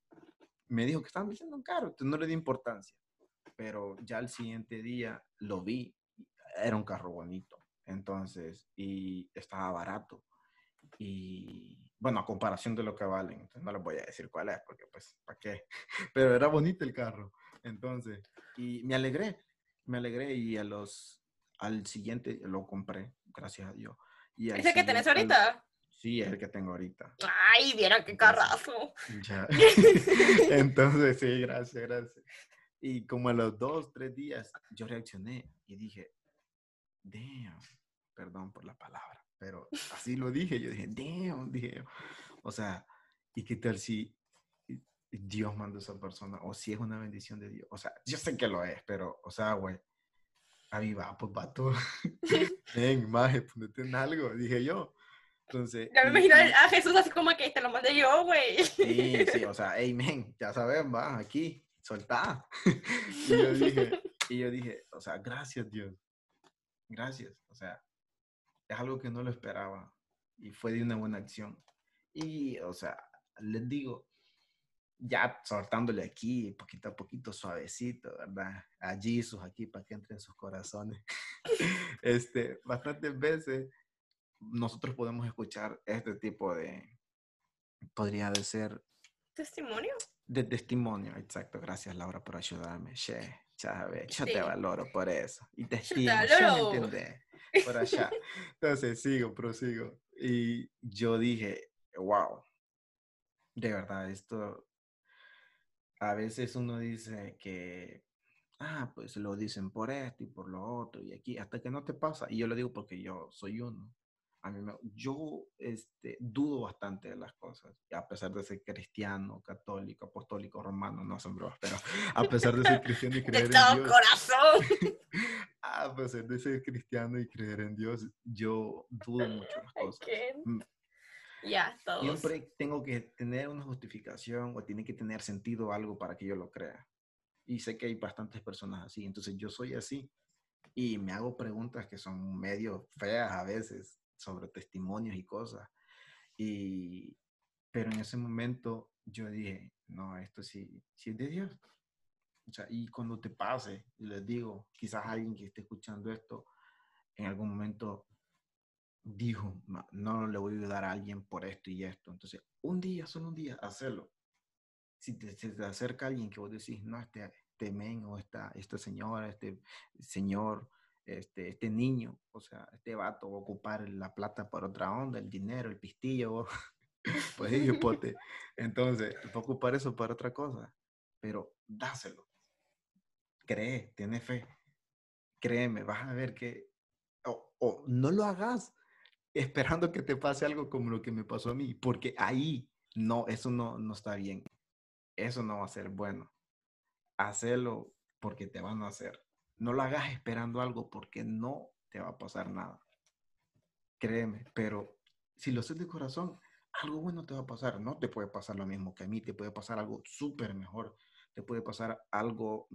me dijo que estaban vendiendo un carro, entonces no le di importancia. Pero ya al siguiente día lo vi, era un carro bonito. Entonces, y estaba barato. Y bueno, a comparación de lo que valen, entonces no les voy a decir cuál es, porque pues, ¿para qué? Pero era bonito el carro. Entonces, y me alegré, me alegré y a los, al siguiente lo compré, gracias a Dios. Y ¿Ese que tenés ahorita? Sí, es el que tengo ahorita. Ay, vieron qué carrazo. Ya. Entonces, sí, gracias, gracias. Y como a los dos, tres días, yo reaccioné y dije, damn, perdón por la palabra, pero así lo dije, yo dije, damn, dije, o sea, ¿y qué tal si Dios mandó a esa persona? O si es una bendición de Dios. O sea, yo sé que lo es, pero, o sea, güey, aviva, pues, vato. Ven, maje, ponete en algo, dije yo. Entonces, Ya me imagino a Jesús así como que te lo mandé yo, güey. Sí, sí, o sea, hey, men, ya sabes, va, aquí, soltá. y yo dije, y yo dije, o sea, gracias, Dios. Gracias. O sea, es algo que no lo esperaba y fue de una buena acción. Y, o sea, les digo, ya soltándole aquí, poquito a poquito, suavecito, ¿verdad? A Jesus aquí para que entre en sus corazones. este, bastantes veces nosotros podemos escuchar este tipo de, podría de ser... ¿Testimonio? De testimonio, exacto. Gracias, Laura, por ayudarme. Che, chave, yo te valoro por eso. Y te estimo, yo me Por allá. Entonces, sigo, prosigo. Y yo dije, wow, de verdad, esto a veces uno dice que, ah, pues lo dicen por esto y por lo otro y aquí, hasta que no te pasa. Y yo lo digo porque yo soy uno. A mí yo este, dudo bastante de las cosas, a pesar de ser cristiano, católico, apostólico, romano, no son bromas, pero a pesar de ser cristiano y creer en Dios. corazón! a pesar de ser cristiano y creer en Dios, yo dudo mucho las cosas. Mm, ya, Siempre tengo que tener una justificación o tiene que tener sentido algo para que yo lo crea. Y sé que hay bastantes personas así, entonces yo soy así y me hago preguntas que son medio feas a veces sobre testimonios y cosas. Y, pero en ese momento yo dije, no, esto sí, sí es de Dios. O sea, y cuando te pase, les digo, quizás alguien que esté escuchando esto, en algún momento dijo, no le voy a ayudar a alguien por esto y esto. Entonces, un día, solo un día, hacerlo. Si te, te acerca alguien que vos decís, no, este, este men o esta, esta señora, este señor, este, este niño, o sea, este vato va a ocupar la plata por otra onda, el dinero, el pistillo, pues ellos pote. Entonces, ocupar eso para otra cosa, pero dáselo. Cree, tiene fe. Créeme, vas a ver que, o no lo hagas, esperando que te pase algo como lo que me pasó a mí, porque ahí no, eso no, no está bien. Eso no va a ser bueno. Hacelo porque te van a hacer. No lo hagas esperando algo porque no te va a pasar nada. Créeme, pero si lo haces de corazón, algo bueno te va a pasar. No te puede pasar lo mismo que a mí, te puede pasar algo súper mejor. Te puede pasar algo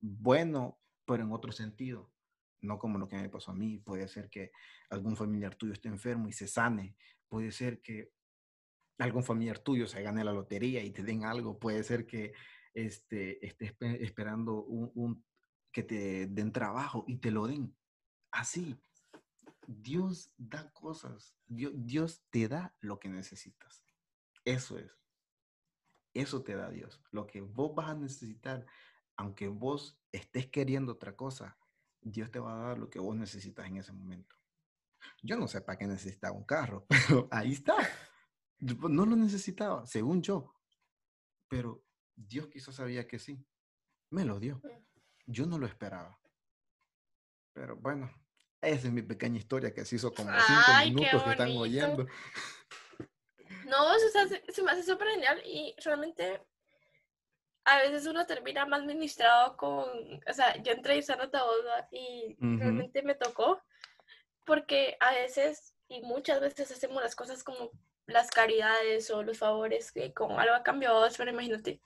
bueno, pero en otro sentido no como lo que me pasó a mí. Puede ser que algún familiar tuyo esté enfermo y se sane. Puede ser que algún familiar tuyo se gane la lotería y te den algo. Puede ser que este, estés esperando un, que te den trabajo y te lo den. Así. Dios da cosas. Dios, Dios te da lo que necesitas. Eso es. Eso te da Dios. Lo que vos vas a necesitar, aunque vos estés queriendo otra cosa, Dios te va a dar lo que vos necesitas en ese momento. Yo no sé para qué necesitaba un carro, pero ahí está. No lo necesitaba, según yo. Pero Dios quizás sabía que sí. Me lo dio. Yo no lo esperaba. Pero bueno, esa es mi pequeña historia que se hizo como cinco minutos que están oyendo. No, se, se me hace súper genial y realmente a veces uno termina más ministrado con, o sea, yo entrevistando a vos y realmente me tocó porque a veces y muchas veces hacemos las cosas como las caridades o los favores que con algo ha cambiado, pero imagínate,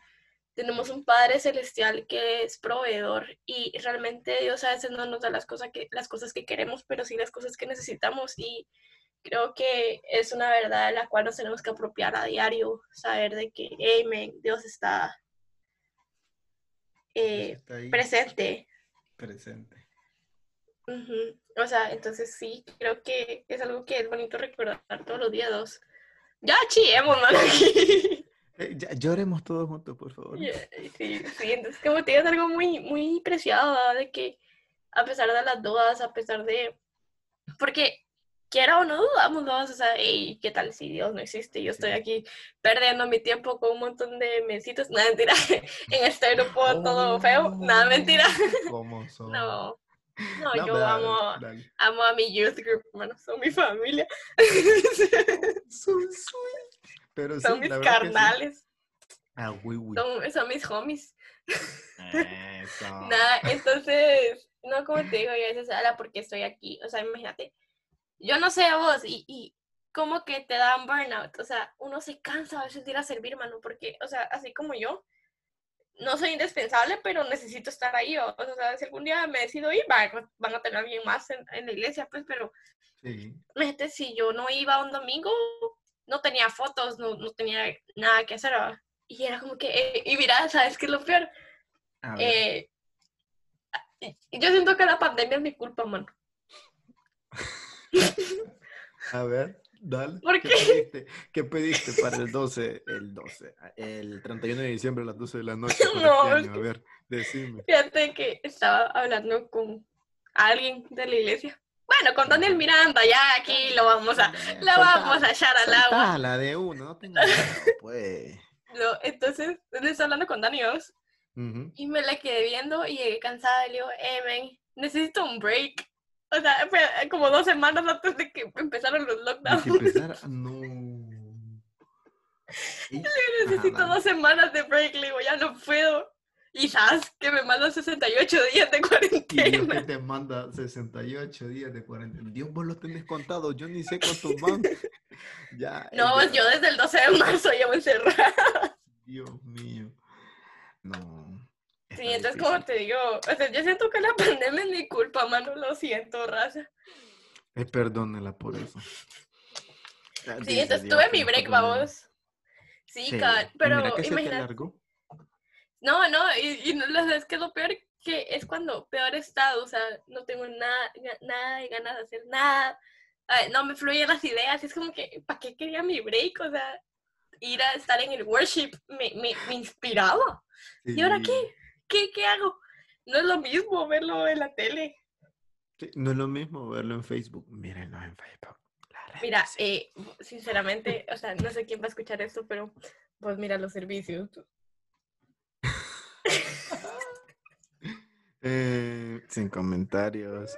tenemos un Padre celestial que es proveedor y realmente Dios a veces no nos da las cosas que, las cosas que queremos, pero sí las cosas que necesitamos y creo que es una verdad de la cual nos tenemos que apropiar a diario, saber de que, amén, Dios está eh, presente. Presente. O sea, entonces sí, creo que es algo que es bonito recordar todos los días. Ya chillemos, ¿no? Eh, ya, lloremos todos juntos, por favor. Sí, sí, entonces como te es algo muy, muy preciado, de que a pesar de las dudas, a pesar de... Porque quiera o no dudamos, ¿no? O sea, ¿qué tal si Dios no existe? Yo estoy aquí perdiendo mi tiempo con un montón de mesitos. Nada, mentira. en este grupo todo feo. Nada, mentira. ¿Cómo son? No. No, yo amo, amo a mi youth group, bueno, son mi familia. son sweet. Pero son mis carnales. Ah. Son, son, mis homies. Eso. Nada, entonces, no, como te digo, yo a veces habla porque estoy aquí. O sea, imagínate, yo no sé a vos, y, y como que te dan burnout, o sea, uno se cansa a veces de ir a servir, mano, porque, o sea, así como yo, no soy indispensable, pero necesito estar ahí, o, o sea, si algún día me decido ir, van, van a tener alguien más en, en, la iglesia, pues, pero, sí. si yo no iba un domingo, no tenía fotos, no, no tenía nada que hacer, y era como que, eh, y mira, ¿sabes qué es lo peor? Eh, yo siento que la pandemia es mi culpa, mano. A ver, dale. ¿Por ¿Qué qué? pediste? ¿Qué pediste para el 12? El 12. El 31 de diciembre a las 12 de la noche. No, este A ver, decime. Fíjate que estaba hablando con alguien de la iglesia. Bueno, con Daniel Miranda, ya aquí lo vamos a, lo vamos a echar al agua. la de uno, no tengo miedo, pues. No, entonces, le estaba hablando con Dani Oz, y me la quedé viendo y llegué cansada y le digo, eh, men, necesito un break. O sea, fue como dos semanas antes de que empezaron los De lockdowns. que empezara, no. Y- Necesito Ajá, dos semanas de break, le digo, ya no puedo. Sabes que me mandan 68 días de Y Dios cuarentena. que te manda 68 días de cuarentena. Dios, vos lo tenés contado, yo ni sé cuántos van. ya. No, ya, yo desde el 12 de marzo llevo encerrada. Dios mío. No. Sí, entonces, difícil. como te digo, o sea, yo siento que la pandemia es mi culpa, mano, lo siento, raza. Eh, perdónela por eso. Sí, entonces tuve mi break, vamos. Sí, Sí, pero imagínate. No, no, y, y no, lo es que lo peor que es cuando peor he estado, o sea, no tengo nada, nada de ganas de hacer nada, ay, no me fluyen las ideas, es como que, ¿para qué quería mi break? O sea, ir a estar en el worship me, me, me inspiraba. ¿Y ahora qué? ¿Qué, ¿Qué hago? No es lo mismo verlo en la tele. sí, No es lo mismo verlo en Facebook. Mírenlo en Facebook. la Mira, eh, sinceramente, o sea, no sé quién va a escuchar esto, pero pues mira los servicios. Eh, sin comentarios.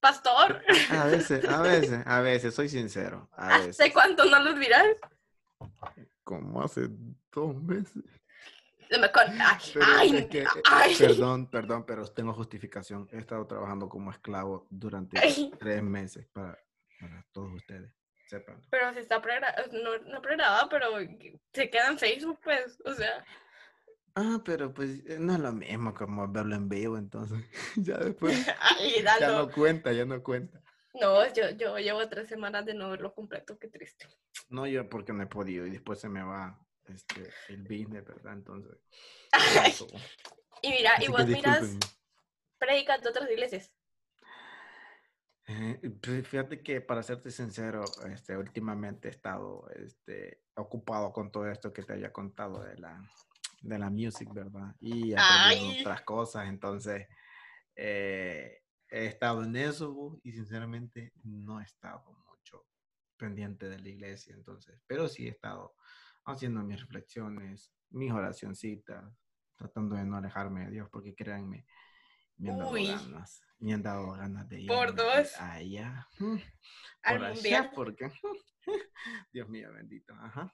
Pastor, A veces, a veces, a veces, soy sincero. A veces. ¿hace cuánto no los miras? Como hace dos meses. Se me con- Ay, Pero ay, es que, ay. perdón, perdón, pero tengo justificación. He estado trabajando como esclavo durante Ay. tres meses para, para todos ustedes. Sepan. Pero se está pregrabado, no, no pregrabado, pero se queda en Facebook, pues, o sea, Ah, pero pues eh, no es lo mismo como verlo en vivo, entonces ya después ay, ya no cuenta, ya no cuenta. No, yo, yo llevo tres semanas de no verlo completo, qué triste. No, yo porque no he podido y después se me va este, el business, ¿verdad? Entonces. Ay, y mira, Así y vos miras predicas de otras iglesias. Eh, pues, fíjate que para serte sincero, este, últimamente he estado este, ocupado con todo esto que te había contado de la, de la music, ¿verdad? Y Ay. otras cosas, entonces eh, he estado en eso y sinceramente no he estado mucho pendiente de la iglesia, entonces, pero sí he estado haciendo mis reflexiones, mis oracioncitas, tratando de no alejarme de Dios, porque créanme, me han dado Uy. ganas, me han dado ganas de ir Por dos. allá, Al por mundial. allá, porque, Dios mío, bendito, ajá.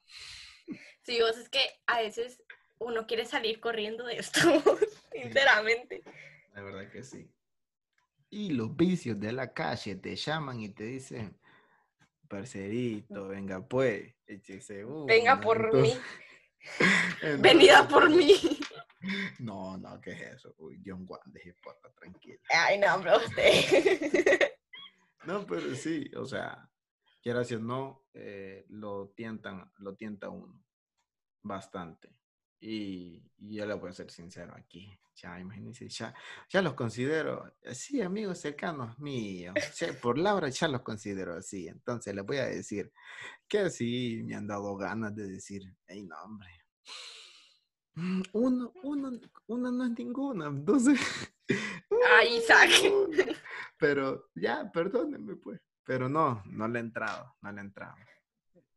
Sí, vos es que a veces uno quiere salir corriendo de esto, sinceramente. La verdad que sí. Y los vicios de la calle te llaman y te dicen, parcerito, venga pues, échese Venga una", por entonces- mí, entonces, venida por mí. No, no, ¿qué es eso? Uy, John Juan, deje pota, tranquila. Ay, no, hombre, usted. No, pero sí, o sea, quieras o no, eh, lo tientan, lo tienta uno bastante. Y, y yo le voy a ser sincero aquí. Ya, imagínense, ya, ya los considero, eh, sí, amigos cercanos míos. sí, por Laura ya los considero así. Entonces les voy a decir que sí, me han dado ganas de decir, hey, no, hombre. mm, Uno, uno, uno no es ninguna. Entonces, Ay, Isaac. uno. Pero ya, perdónenme, pues. Pero no, no le he entrado, no le he entrado.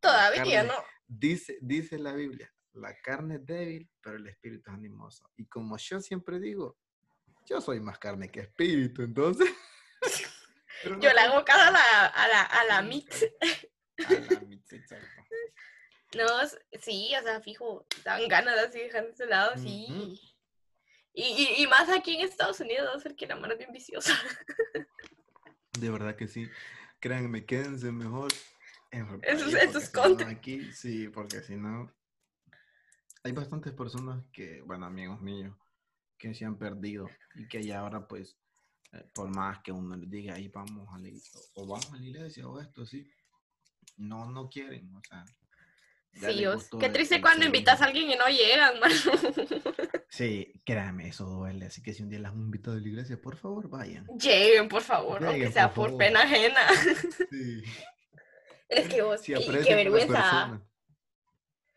Todavía carne. no. Dice, dice la Biblia, la carne es débil, pero el espíritu es animoso. Y como yo siempre digo, yo soy más carne que espíritu, entonces. Yo no le hago caso a la, a la, a la mix. A la mix, exacto. No, sí, o sea, fijo, dan ganas de así dejar de ese lado, sí. Y, y, y más aquí en Estados Unidos, ser que la mano es bien viciosa. De verdad que sí. Créanme, quédense mejor en contra. aquí, sí, porque si no, hay bastantes personas que, bueno, amigos míos, que se han perdido y que ya ahora, pues, eh, por más que uno les diga, ahí vamos a la iglesia, o vamos a la iglesia, o esto, sí, no, no quieren, o sea, Sí, qué triste el cuando invitas a alguien y no llegan, mano. Sí, créame, eso duele. Así que si un día las han invitado a la iglesia, por favor, vayan. Lleguen, por favor, aunque sea por pena ajena. Sí. Es que vos, Si qué la vergüenza.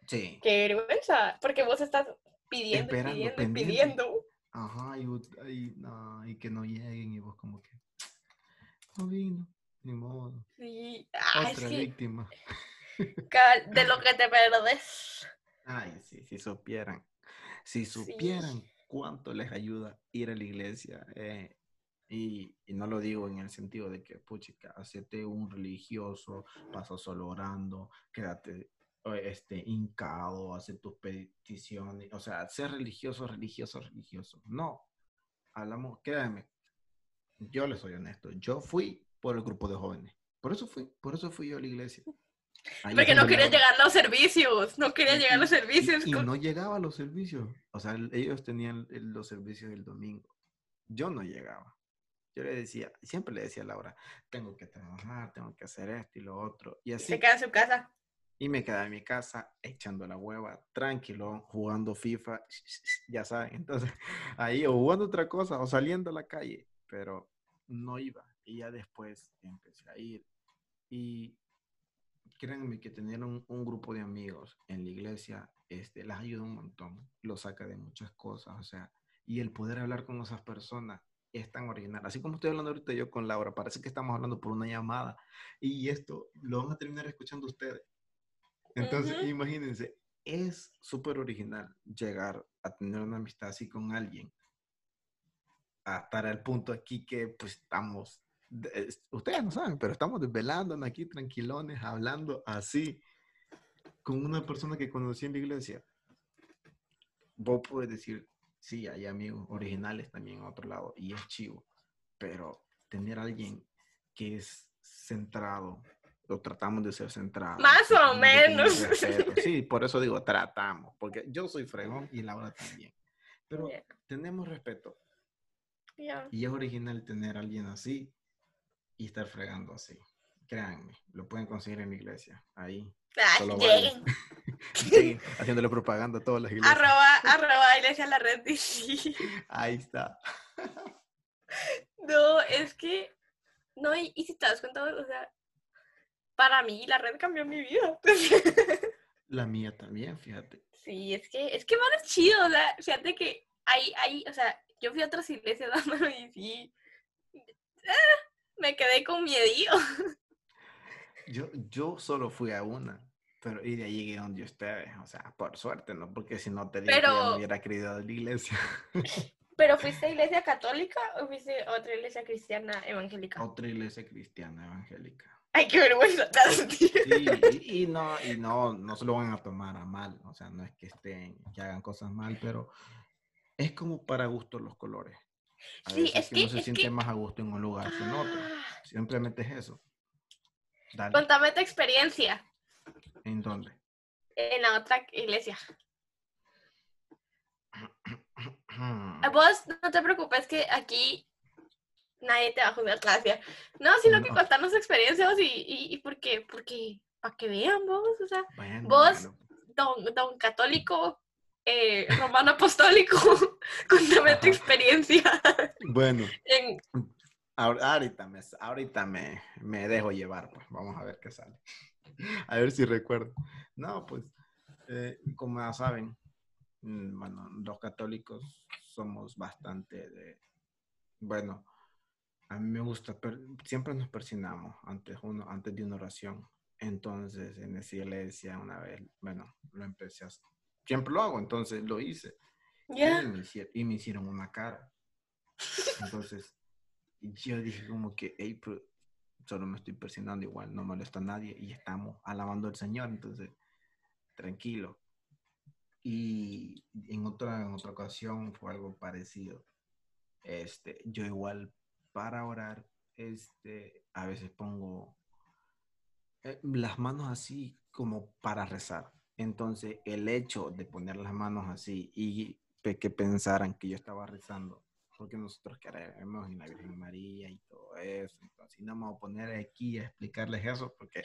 Sí. qué vergüenza, porque vos estás pidiendo, Esperando, pidiendo, pendiente. pidiendo. Ajá, y, y, no, y que no lleguen y vos como que no vino, ni modo. Sí, ah, Otra víctima. de lo que te perdes. Ay, sí, si supieran. Si supieran cuánto les ayuda ir a la iglesia. eh, y, y no lo digo en el sentido de que, puchica, hacete un religioso, pasa solo orando, quédate este, hincado, hace tus peticiones. O sea, ser religioso, religioso, religioso. No. Hablamos, créanme, yo les soy honesto. Yo fui por el grupo de jóvenes. Por eso fui, por eso fui yo a la iglesia. Ahí Porque no quería llegar a los servicios, no quería y- llegar a los y- servicios. Y, con- no llegaba a los servicios. O sea, el- ellos tenían los servicios el domingo. Yo no llegaba. Yo le decía, siempre le decía a Laura, tengo que trabajar, tengo que hacer esto y lo otro. Y así. Se queda en su casa. Y me quedaba en mi casa echando la hueva, tranquilo, jugando FIFA, ya saben. Entonces, ahí o jugando otra cosa o saliendo a la calle, pero no iba. Y ya después empecé a ir. Y créanme que tener un, un grupo de amigos en la iglesia este, las ayuda un montón, lo saca de muchas cosas, o sea, y el poder hablar con esas personas es tan original. Así como estoy hablando ahorita yo con Laura, parece que estamos hablando por una llamada y esto lo van a terminar escuchando ustedes. Entonces, Ujú. imagínense, es súper original llegar a tener una amistad así con alguien hasta el punto aquí que pues estamos, de- es- ustedes no saben, pero estamos desvelándonos aquí tranquilones, hablando así con una persona que conocí en la iglesia. Vos puedes decir, sí, hay amigos originales también en otro lado y es chivo, pero tener a alguien que es centrado, lo tratamos de ser centrado. Más o menos. Sí, por eso digo tratamos, porque yo soy fregón y Laura también. Pero Ya, tenemos respeto ya. y es original tener a alguien así y estar fregando así. Créanme, lo pueden conseguir en la iglesia, ahí. Ay, Solo lleguen. Haciéndole propaganda a todas las iglesias. Arroba, arroba iglesia la red. y sí. Ahí está. No, es que. No, y, y si te das cuenta, o sea, para mí la red cambió mi vida. La mía también, fíjate. Sí, es que, es que van es chido, o sea, fíjate que hay, hay, o sea, yo fui a otras iglesias dándolo y sí, ah, me quedé con miedillo. Yo, yo solo fui a una, pero y de ahí llegué donde ustedes, o sea, por suerte, ¿no? Porque si no te digo que Pero- me hubiera querido a la iglesia. ¿Pero fuiste a iglesia católica o fuiste a otra iglesia cristiana evangélica? Otra iglesia cristiana evangélica. Ay, qué vergüenza. Sí, y, y no, y no, no se lo van a tomar a mal, o sea, no es que estén, que hagan cosas mal, pero es como para gusto los colores. A Sí, veces es que uno se siente que- más a gusto en un lugar que en otro. Ah, Simplemente es eso. Dale. Contame tu experiencia ¿En dónde? en la otra iglesia. Vos no te preocupes que aquí nadie te va a juzgar, gracias. No, sino que No. contarnos tu experiencia vos y, y, y por qué, porque para que vean vos, o sea, Bueno, Vos- bueno. don, don católico, eh, romano apostólico, contame tu experiencia Bueno, en, ahor- ahorita, me, ahorita me, me dejo llevar, pues vamos a ver qué sale. A ver si recuerdo. No, pues, eh, como ya saben, mm, bueno, los católicos somos bastante de, bueno, a mí me gusta, per- siempre nos persinamos antes, uno, antes de una oración. Entonces, en esa iglesia una vez, bueno, lo empecé a hacer. Siempre lo hago, entonces lo hice. ya, Y, me hicieron, y me hicieron una cara. Entonces, yo dije como que, hey, pero solo me estoy presionando igual, no molesta a nadie y estamos alabando al Señor, entonces, tranquilo. Y en otra, en otra ocasión fue algo parecido. Este, yo igual para orar, este, a veces pongo eh, las manos así como para rezar. Entonces, el hecho de poner las manos así y que pensaran que yo estaba rezando, porque nosotros creemos en la Virgen María y todo eso. Entonces, no vamos a poner aquí a explicarles eso porque,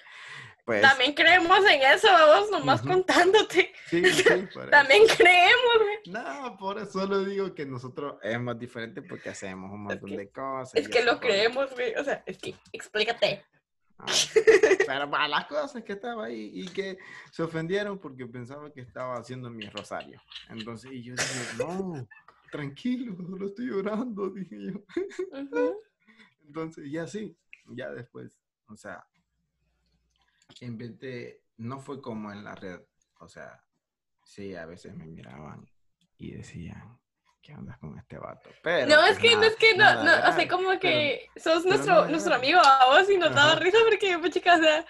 pues... También creemos en eso, vamos nomás contándote. Sí, sí, También creemos, No, por eso lo digo que nosotros es más diferente porque hacemos un montón de cosas. Es que lo creemos, güey. O sea, es que explícate. Ah, pero para las cosas que estaba ahí y que se ofendieron porque pensaba que estaba haciendo mi rosario. Entonces, y yo dije, no, tranquilo, lo estoy llorando, dije yo. Entonces, ya sí, ya después, o sea, en vez de, no fue como en la red, o sea, sí, a veces me miraban y decían, ¿qué andas con este vato? Pero, no, es pues que, no es que, no, no, o sea, como que sos nuestro, nuestro amigo a vos y nos daba risa porque, pues, chica, o sea,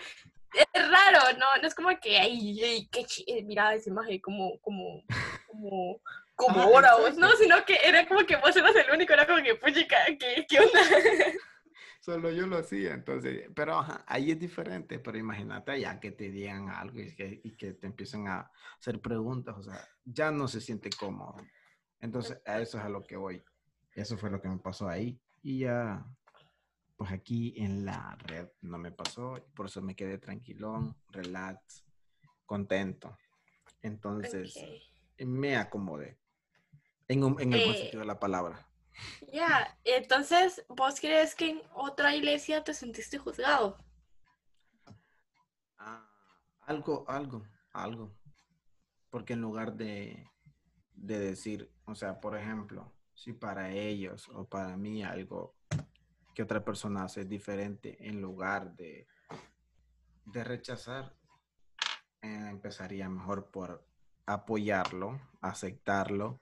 es raro, no, no es como que, ay, ay qué chido, mira esa imagen, como, como, como, como ahora vos, no, sino que era como que vos eras el único, era como que, pues, chica, ¿qué, qué onda? Solo yo lo hacía, entonces, pero ahí es diferente, pero imagínate ya que te digan algo y que, y que te empiecen a hacer preguntas, o sea, ya no se siente cómodo. Entonces, a eso es a lo que voy. Eso fue lo que me pasó ahí. Y ya, pues aquí en la red no me pasó, por eso me quedé tranquilón, relax, contento. Entonces, me acomodé. En, en el buen eh, sentido de la palabra. Ya, entonces, ¿vos crees que en otra iglesia te sentiste juzgado? Ah, algo, algo, algo. Porque en lugar de, de decir, o sea, por ejemplo, si para ellos o para mí algo que otra persona hace diferente, en lugar de, de rechazar, eh, empezaría mejor por apoyarlo, aceptarlo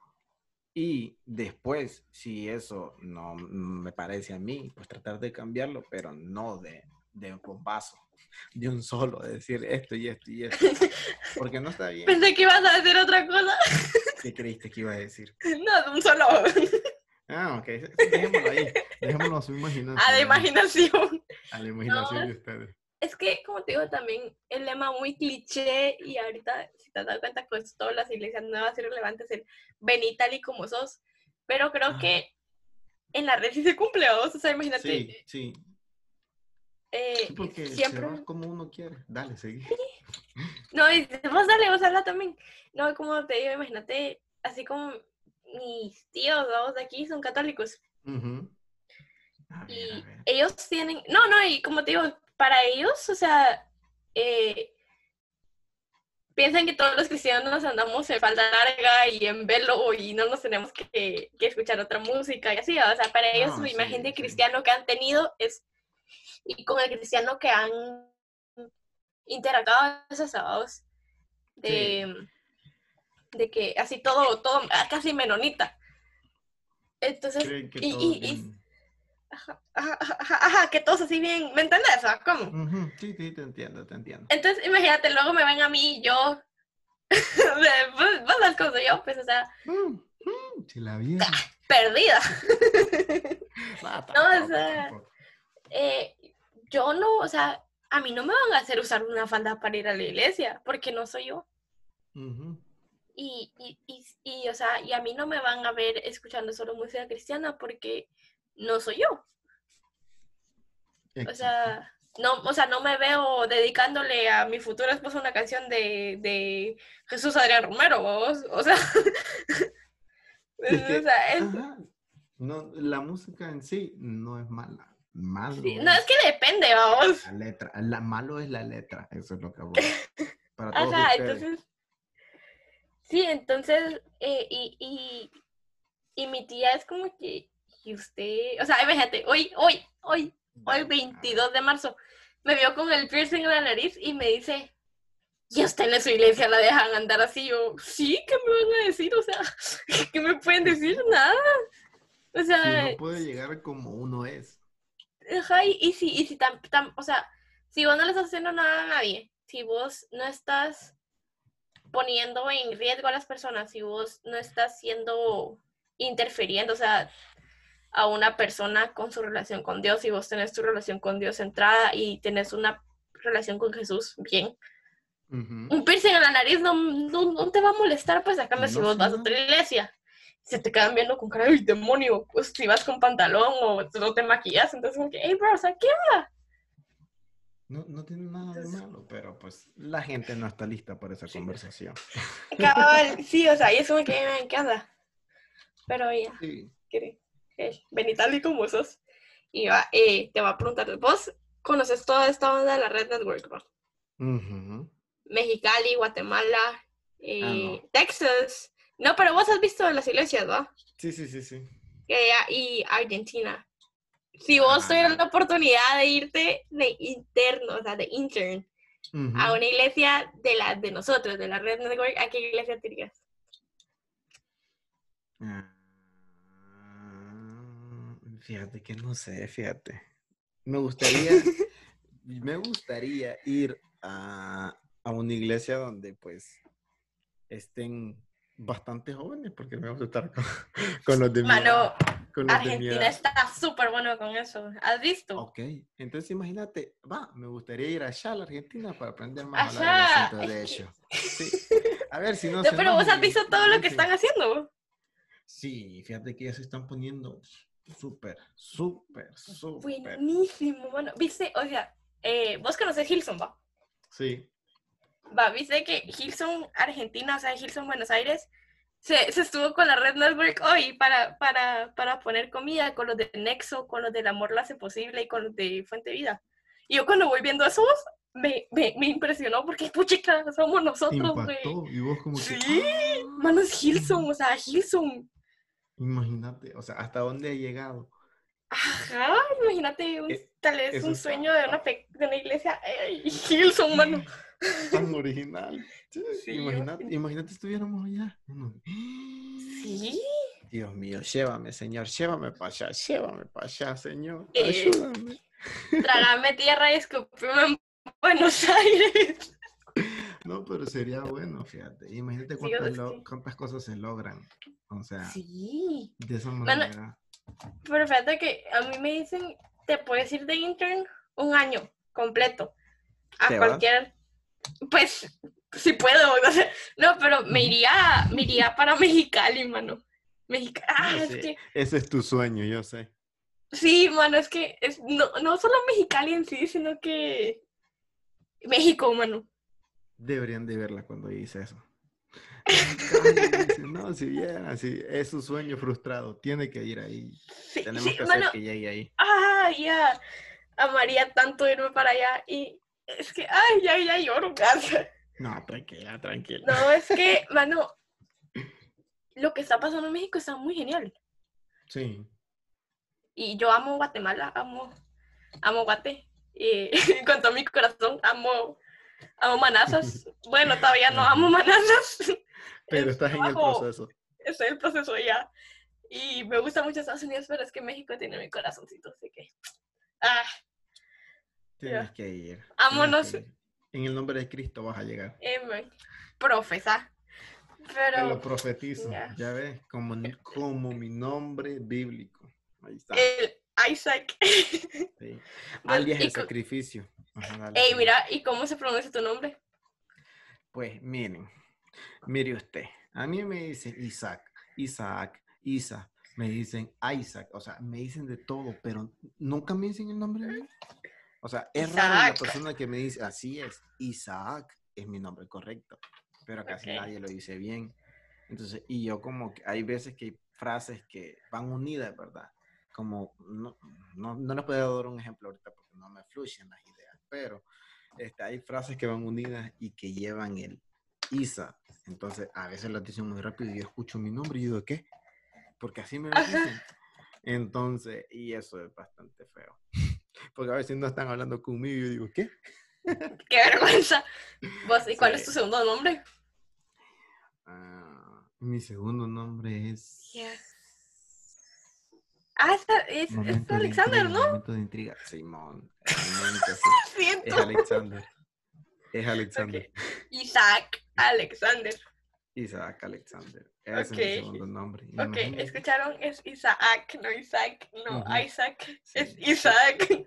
y después, si eso no me parece a mí, pues tratar de cambiarlo, pero no de, de un bombazo, de un solo, de decir esto y esto y esto. Porque no está bien. Pensé que ibas a decir otra cosa. ¿Qué creíste que iba a decir? No, de un solo. Ah, ok. Dejémoslo ahí. Dejémoslo a su imaginación. A la imaginación. A la imaginación de ustedes. Es que, como te digo, también el lema muy cliché y ahorita, si te has dado cuenta, pues todas las iglesias nuevas y relevantes, el ven y tal y como sos. Pero creo que en la red sí se cumple, ¿o? o sea, imagínate. Sí, sí. Eh, sí porque siempre... como uno quiere. Dale, seguí. No, y vos dale, vos habla también. No, como te digo, imagínate, así como mis tíos, vos de aquí son católicos. y ellos tienen, no, no, y como te digo, para ellos, o sea, eh, piensan que todos los cristianos andamos en falda larga y en velo y no nos tenemos que, escuchar otra música y así, o sea, para ellos su imagen de cristiano que han tenido es, y con el cristiano que han interactuado esos sábados, de, de que así todo, todo, casi menonita. Entonces, y, Ajá, ajá, que todos así bien, ¿me entiendes? ¿Cómo? Sí, sí, te entiendo, te entiendo. Entonces, imagínate, luego me ven a mí y yo, vos, vos sabes cómo yo, pues, o sea... Mm, mm, la vida. Perdida. no, o sea, eh, yo no, o sea, a mí no me van a hacer usar una falda para ir a la iglesia, porque no soy yo. y, y, y, y, o sea, y a mí no me van a ver escuchando solo música cristiana porque no soy yo. O sea, no, o sea, no me veo dedicándole a mi futura esposa una canción de, de Jesús Adrián Romero, O sea, no, la música en sí no es mala. Malo no, es que depende, vamos. La letra, la, malo es la letra, eso es lo que Para todos Ajá, entonces. Sí, entonces, eh, y, y, y mi tía es como que y usted, o sea, imagínate, hoy, hoy, hoy, hoy 22 de marzo, me vio con el piercing en la nariz y me dice, ¿y usted en su iglesia la dejan andar así? Yo, sí, ¿qué me van a decir? O sea, ¿qué me pueden decir? Nada. O sea... no puede llegar como uno es. Ajá, y, si, y si tan, o sea, si vos no le estás haciendo nada a nadie, si vos no estás poniendo en riesgo a las personas, si vos no estás siendo interfiriendo, o sea, a una persona con su relación con Dios y vos tenés tu relación con Dios centrada y tenés una relación con Jesús bien. Un piercing en la nariz no, no, te va a molestar, pues acá si vos vas a otra iglesia. se te quedan viendo con cara de demonio, pues si vas con pantalón o no te maquillas, entonces como que, hey, bro, o sea, ¿qué onda? No, no tiene nada de malo, pero pues la gente no está lista para esa conversación. Cabal, sí, o sea, y eso me queda en casa. Pero ya, Sí. ¿qué? Hey, ven y tal y como sos. Y va, eh, te va a preguntar, vos conoces toda esta onda de la red network, ¿no? Mexicali, Guatemala, eh, Ah, no. Texas. No, pero vos has visto las iglesias, ¿va? Sí, sí, sí, sí. Eh, y Argentina. Si vos Ah, tuvieras no. la oportunidad de irte de interno, o sea, de intern, a una iglesia de las de nosotros, de la red network, ¿a qué iglesia te irías? Ah, Fíjate que no sé, fíjate. Me gustaría, me gustaría ir a, a una iglesia donde pues estén bastante jóvenes, porque me gusta estar con, con los de mi Mano, edad, con los de mi Argentina está súper bueno con eso. ¿Has visto? Ok, entonces imagínate, va, me gustaría ir allá a la Argentina para aprender más a hablar de ellos. Sí. A ver si no No, se pero vos has visto todo lo que están haciendo. Sí, fíjate que ya se están poniendo súper, súper, súper. Buenísimo, mano. ¿Viste? O sea, eh, vos conoces Hilson, ¿va? Sí. Va, ¿viste que Hilson, Argentina, o sea, Hilson, Buenos Aires, se, se estuvo con la Red Network hoy para, para, para poner comida con los de Nexo, con los del Amor lo hace posible y con los de Fuente Vida. Y yo cuando voy viendo eso, me, me, me impresionó porque, puchica, somos nosotros, güey. impactó y vos como que, Sí, ¡ah! Mano, es Hilson, o sea, Hilson. Imagínate, o sea, hasta dónde ha llegado. Ajá, imagínate, un- Eh, tal vez un sueño de una, de una iglesia. ¡Ey, Hilson, mano! Tan original. Sí, Sí, imagínate, imagínate. imagínate estuviéramos allá. Sí. Dios mío, llévame, Señor, llévame para allá, llévame para allá, Señor. Eh, Ayúdame. Tragame tierra y escupirme en Buenos Aires. No, pero sería bueno, fíjate. Imagínate cuántas cosas se logran. O sea, Sí. de esa manera. Pero fíjate que a mí me dicen, te puedes ir de intern un año completo. A cualquier. Pues, si puedo. No, sé. No, pero me iría, me iría para Mexicali, mano. Mexica ah, No es que. Ese es tu sueño, yo sé. Sí, mano, es que es, no, no solo Mexicali en sí, sino que. México, mano. Deberían de verla cuando dice eso. No, si viera, si es su sueño frustrado, tiene que ir ahí. Sí, Tenemos sí, que hacer mano. que llegue ahí. Ah, ya. Amaría tanto irme para allá y es que, ay, ya, ya lloro, casa. No, tranquila, tranquila. No, es que, mano, lo que está pasando en México está muy genial. Sí. Y yo amo Guatemala, amo, amo Guate. Y con todo mi corazón amo, amo manazas. Bueno, todavía no amo manazas. Pero estás en el proceso. Estoy en el proceso ya. Y me gusta mucho Estados Unidos, pero es que México tiene mi corazoncito, así que. Ah, Tienes que ir. Vámonos. que ir. En el nombre de Cristo vas a llegar. em, profesa. Te Pero. lo profetizo. ya. Ya ves, como, como mi nombre bíblico. Ahí está. El Isaac. sí. Alias el sacrificio. Ajá, Ey, mira, ¿y cómo se pronuncia tu nombre? Pues miren, mire usted, a mí me dicen Isaac, Isaac, Isa, me dicen Isaac, o sea, me dicen de todo, pero nunca me dicen el nombre mío. O sea, es raro la Isaac. persona que me dice, así es, Isaac es mi nombre correcto, pero casi Ok. nadie lo dice bien. Entonces, y yo como que hay veces que hay frases que van unidas, ¿verdad? Como, no, no, no les puedo dar un ejemplo ahorita porque no me fluyen las ideas, pero este, hay frases que van unidas y que llevan el Isa. Entonces, a veces las dicen muy rápido y yo escucho mi nombre y digo, ¿qué? Porque así me lo Ajá. dicen. Entonces, y eso es bastante feo. Porque a veces no están hablando conmigo y yo digo, ¿qué? ¡Qué vergüenza! ¿Vos, ¿Y cuál es Sí. tu segundo nombre? Ah, mi segundo nombre es... Ah, es, es, es Momento de Alexander, intriga, ¿no? Momento de intriga. Simón. realmente sí. Siento. Es Alexander. Es Alexander. Isaac Alexander. Isaac Alexander. Ese es mi segundo nombre. Ok, ¿escucharon? Es Isaac, no Isaac, no. Isaac, es. Isaac.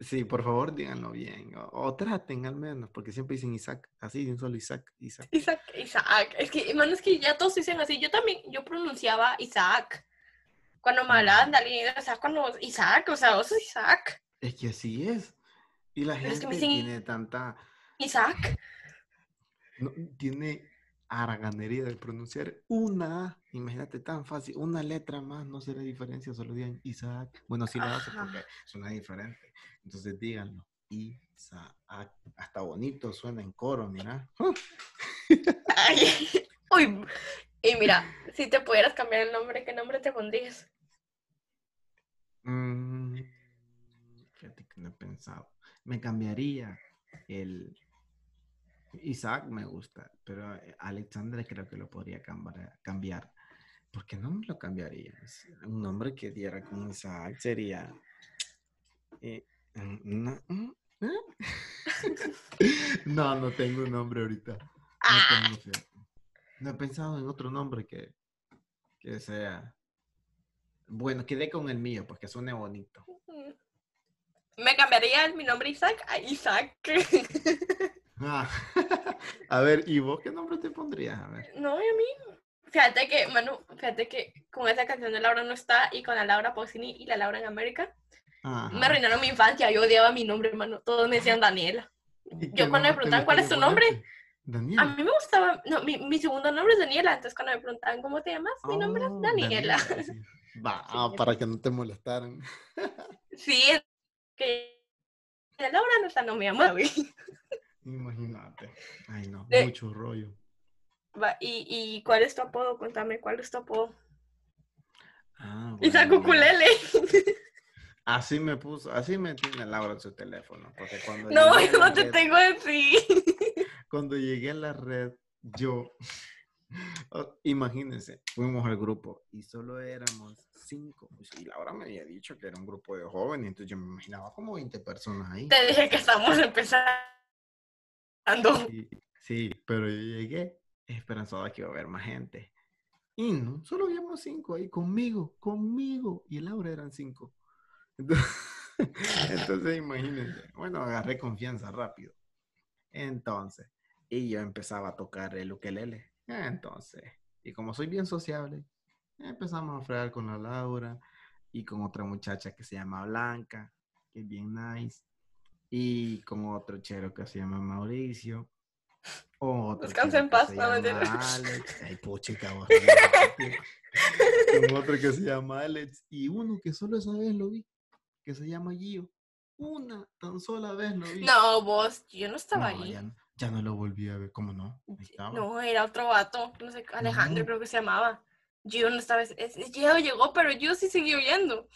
Sí, por favor, díganlo bien. O, o traten al menos, porque siempre dicen Isaac, así de un solo Isaac, Isaac. Isaac, Isaac. Es que, hermano, es que ya todos dicen así. Yo también, yo pronunciaba Isaac. Cuando me hablaban de alguien, o sea, cuando Isaac, o sea, vos sos Isaac. Es que así es. Y la Pero es gente que me dicen- tiene tanta, Isaac. no, tiene haraganería de pronunciar una. Imagínate tan fácil, una letra más, no será diferencia, solo digan Isaac. Bueno, sí lo hace porque suena diferente. Entonces díganlo, Isaac. Hasta bonito suena en coro, mira. Ay, uy. Y mira, si te pudieras cambiar el nombre, ¿qué nombre te pondrías? Mm, fíjate que no he pensado. Me cambiaría el Isaac me gusta, pero eh, Alexandre creo que lo podría cambiar. cambiar. ¿Por qué no me lo cambiaría? Es Un nombre que diera con Isaac sería. eh, no, ¿eh? no, no tengo un nombre ahorita. No, Ah, tengo, fíjate. No he pensado en otro nombre que, que sea. Bueno, quedé con el mío, porque suene bonito. me cambiaría mi nombre Isaac a Isaac. Ah, a ver, ¿y vos qué nombre te pondrías? A ver. No, y a mí. Fíjate que, Manu, fíjate que con esa canción de Laura no está y con la Laura Pausini y la Laura en América, Ajá. me arruinaron mi infancia. Yo odiaba mi nombre, hermano. Todos me decían Daniela. ¿Y yo cuando me preguntaban, ¿cuál es tu nombre? ponerte? Daniel. A mí me gustaba, no, mi, mi segundo nombre es Daniela, entonces cuando me preguntaban cómo te llamas, mi nombre es Oh, Daniela. sí. Va, Sí, para que no te molestaran. Sí, es que la Laura no está, no me llama. Imagínate. Ay, no, De- mucho rollo. Va, ¿Y, ¿Y cuál es tu apodo? Contame, ¿cuál es tu apodo? Ah, bueno, Ukulele. Así me puso, así me tiene Laura en su teléfono. Porque cuando No, yo no te red- tengo así. cuando llegué a la red, yo, imagínense, fuimos al grupo y solo éramos cinco. Pues, y Laura me había dicho que era un grupo de jóvenes, entonces yo me imaginaba como 20 personas ahí. Te dije que estamos empezando. Sí, sí, pero yo llegué esperanzado que iba a haber más gente. Y no, solo habíamos cinco ahí conmigo, conmigo. Y Laura eran cinco. Entonces, entonces, imagínense. Bueno, agarré confianza rápido. Entonces, y yo empezaba a tocar el ukelele. Entonces, y como soy bien sociable, empezamos a fregar con la Laura y con otra muchacha que se llama Blanca, que es bien nice. Y con otro chero que se llama Mauricio. Otro Descansa en paz, no, mentira. Alex. Ay, puchica, vos, Con otro que se llama Alex. Y uno que solo esa vez lo vi, que se llama Gio. Una tan sola vez lo vi. No, vos, yo no estaba No, ahí. ya, no- ya no lo volví a ver. ¿Cómo no? No, era otro vato, no sé, Alejandro No. creo que se llamaba. Gio no estaba, es- es- Gio llegó, pero Gio sí siguió yendo.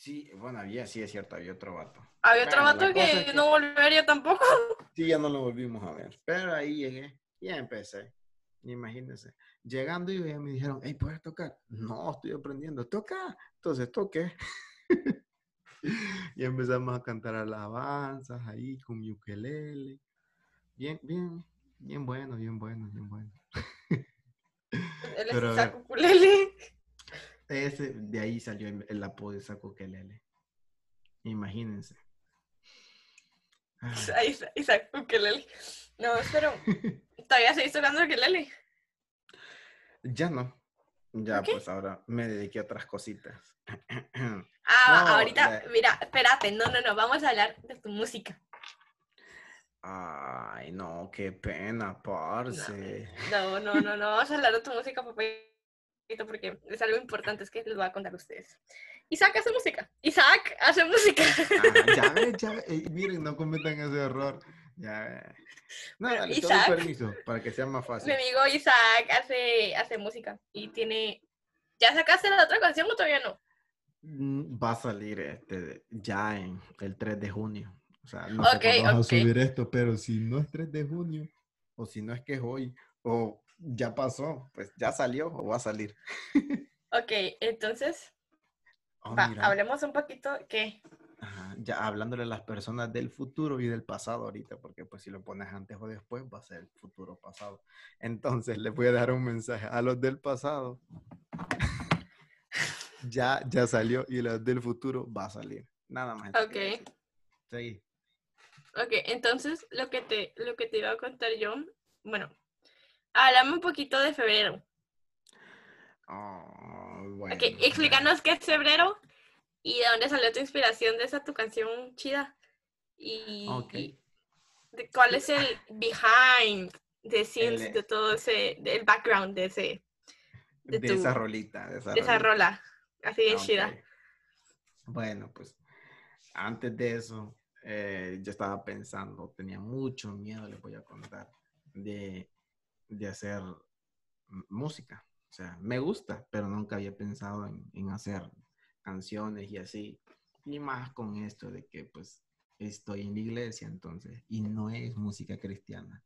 Sí, bueno, había, sí es cierto, había otro vato. Había otro Bueno, vato que, es que- no volvería tampoco. Sí, ya no lo volvimos a ver. Pero ahí llegué, ya empecé. Imagínense. Llegando y ya me dijeron, hey, ¿puedes tocar? No, estoy aprendiendo. Toca. Entonces toqué. y empezamos a cantar alabanzas ahí con mi ukelele. Bien, bien, bien bueno, bien bueno, bien bueno. Él es Pero. Ukulele. Ese, de ahí salió el, el apodo de saco ukelele. Imagínense. Ah, Ahí Ukulele. No, pero todavía seguís tocando Ukulele. ya no. Ya, pues ahora me dediqué a otras cositas. Ah, No, ahorita, la- mira, espérate, no, no, no, vamos a hablar de tu música. Ay, no, qué pena, parce. No, no, no, no, vamos a hablar de tu música, papito, porque es algo importante, es que les voy a contar a ustedes. Isaac hace música. Isaac hace música. Ah, ya ves, ya. Ey, miren, no cometan ese error. Ya. No, Bueno, dale, Isaac- permiso para que sea más Mi fácil. amigo Isaac hace, hace música y tiene... ¿Ya sacaste la otra canción o todavía no? Mm, Va a salir este ya en el 3 de junio. O sea, no Ok, sé cuándo vas ok. a subir esto, pero si no es 3 de junio, o si no es que es hoy, o ya pasó, pues ya salió o va a salir. Ok, entonces, Oh, va, hablemos un poquito que... Ya hablándole a las personas del futuro y del pasado ahorita, porque pues si lo pones antes o después va a ser el futuro pasado. Entonces les voy a dar un mensaje a los del pasado. ya, ya salió y los del futuro va a salir. Nada más. Ok. Sí. Ok, entonces lo que te, lo que te iba a contar yo, bueno, háblame un poquito de febrero. Oh, bueno. Ok, explícanos qué es febrero y de dónde salió tu inspiración de esa tu canción chida. Y, Ok. y de cuál es el behind the scenes El- de todo ese, del background de ese, De, de tu- esa rolita. De esa, de esa rolita. rola. Así de chida. Bueno, pues antes de eso, eh, yo estaba pensando, tenía mucho miedo, les voy a contar, de, de hacer música. O sea, me gusta, pero nunca había pensado en, en hacer canciones y así. Y más con esto de que pues estoy en la iglesia entonces, y no es música cristiana.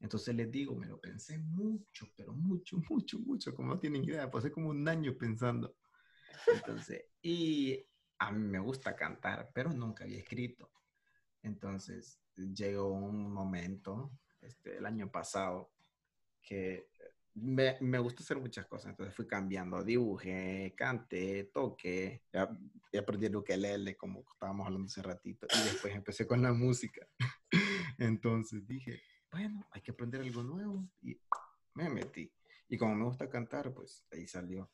Entonces les digo, me lo pensé mucho, pero mucho, mucho, mucho, como no tienen idea, pasé como un año pensando. Entonces, y a mí me gusta cantar, pero nunca había escrito. Entonces, llegó un momento, este, el año pasado, que me, me gusta hacer muchas cosas. Entonces fui cambiando, dibujé, canté, toqué, ya, ya aprendí el ukelele, como estábamos hablando hace ratito, y después empecé con la música. Entonces dije, bueno, hay que aprender algo nuevo, y me metí. Y como me gusta cantar, pues ahí salió.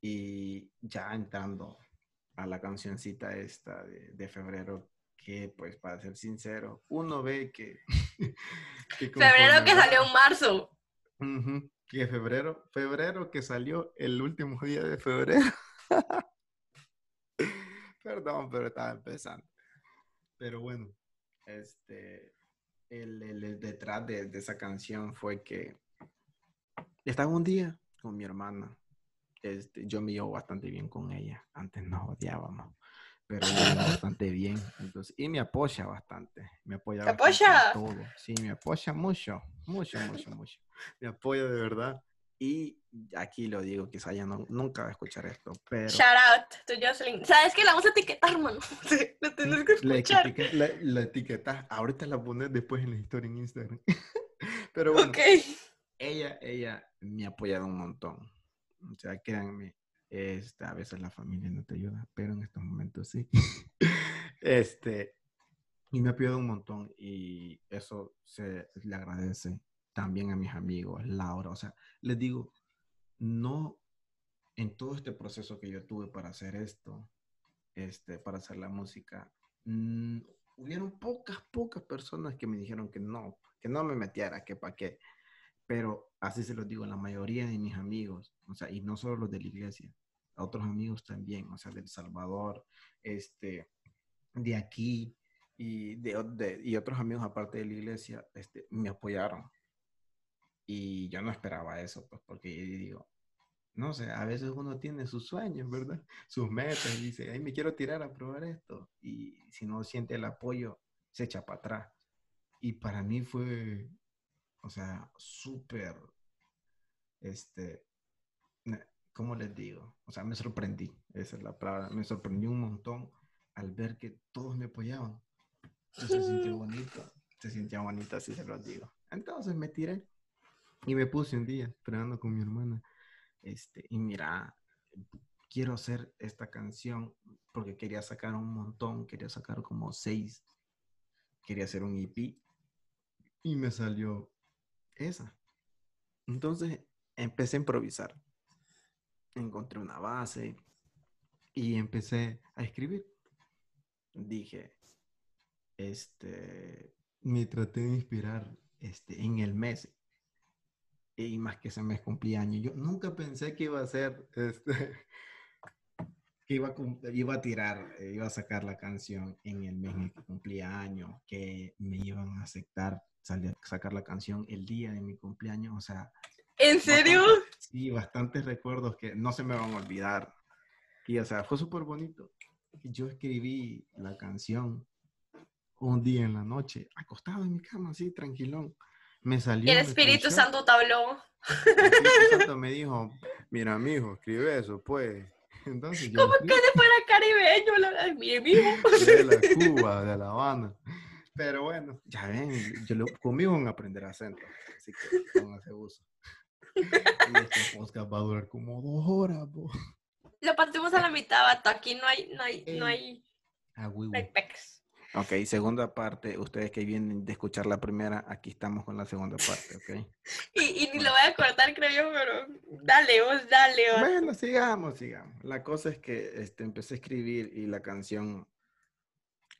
Y ya entrando a la cancioncita esta de, de febrero, que pues para ser sincero, uno ve que... que Febrero que salió en marzo. Ujú, Que febrero, febrero que salió el último día de febrero. Perdón, pero estaba empezando. Pero bueno, este, el, el- detrás de, de esa canción fue que estaba un día con mi hermana. Este, yo me llevo bastante bien con ella. Antes nos odiábamos, pero bastante bien. Entonces, y me apoya bastante. Me apoya ¿Te apoya? todo. Sí, me apoya mucho, mucho, mucho, mucho. Me apoya de verdad. Y aquí lo digo, quizá ella no, nunca va a escuchar esto, pero Shout out to Jocelyn. ¿Sabes que la vamos a etiquetar, mano? Lo tienes que la, escuchar. etiqueta- la, la etiquetas. Ahorita la pones después en la historia en Instagram. pero bueno, Ok. ella, ella me ha apoyado un montón. O sea, créanme, este, a veces la familia no te ayuda, pero en estos momentos sí. este, y me ha apoyado un montón y eso se le agradece también a mis amigos, Laura. O sea, les digo, no en todo este proceso que yo tuve para hacer esto, este, para hacer la música, mm, hubieron pocas, pocas personas que me dijeron que no, que no me metiera, que para qué. Pero así se los digo, la mayoría de mis amigos, o sea, y no solo los de la iglesia, otros amigos también, o sea, de El Salvador, este, de aquí y de- y otros amigos aparte de la iglesia, este, me apoyaron. Y yo no esperaba eso, pues, porque yo digo, no sé, a veces uno tiene sus sueños, ¿verdad? Sus metas y dice, ay, me quiero tirar a probar esto. Y si no siente el apoyo, se echa para atrás. Y para mí fue, o sea, súper, este, ¿cómo les digo? O sea, me sorprendí, esa es la palabra, me sorprendió un montón al ver que todos me apoyaban. Se sintió bonito, se sentía bonito, así se los digo. Entonces me tiré y me puse un día esperando con mi hermana. Este, y mira, quiero hacer esta canción porque quería sacar un montón, quería sacar como seis, quería hacer un EP y me salió esa. Entonces empecé a improvisar. Encontré una base y empecé a escribir. Dije, este, me traté de inspirar este, en el mes y más que ese mes cumplía años. Yo nunca pensé que iba a ser, este, que iba a, iba a tirar, iba a sacar la canción en el mes en que cumplía años, que me iban a aceptar salir, sacar la canción el día de mi cumpleaños. O sea, ¿En serio? bastante- sí, bastantes recuerdos que no se me van a olvidar. Y o sea, fue súper bonito. Yo escribí la canción un día en la noche, acostado en mi cama, así, tranquilón. Me salió. Y el Espíritu. Santo te habló. El Espíritu Santo me dijo, mira, mijo, escribe eso, pues. Entonces ¿Cómo que se fuera caribeño? La, mijo. de la Cuba, de La Habana. Pero bueno, ya ven, yo lo, conmigo van a aprender acento, así que pónganse uso. Y este podcast va a durar como dos horas, po. Lo partimos a la mitad, vato. Aquí no hay, no hay, no Ey. hay. Ah, oui, oui. Ok, segunda parte. Ustedes que vienen de escuchar la primera, aquí estamos con la segunda parte, ¿ok? Y, y ni lo voy a cortar, creo yo, pero dale, vos, dale, vos. Bueno, sigamos, sigamos. La cosa es que este, empecé a escribir y la canción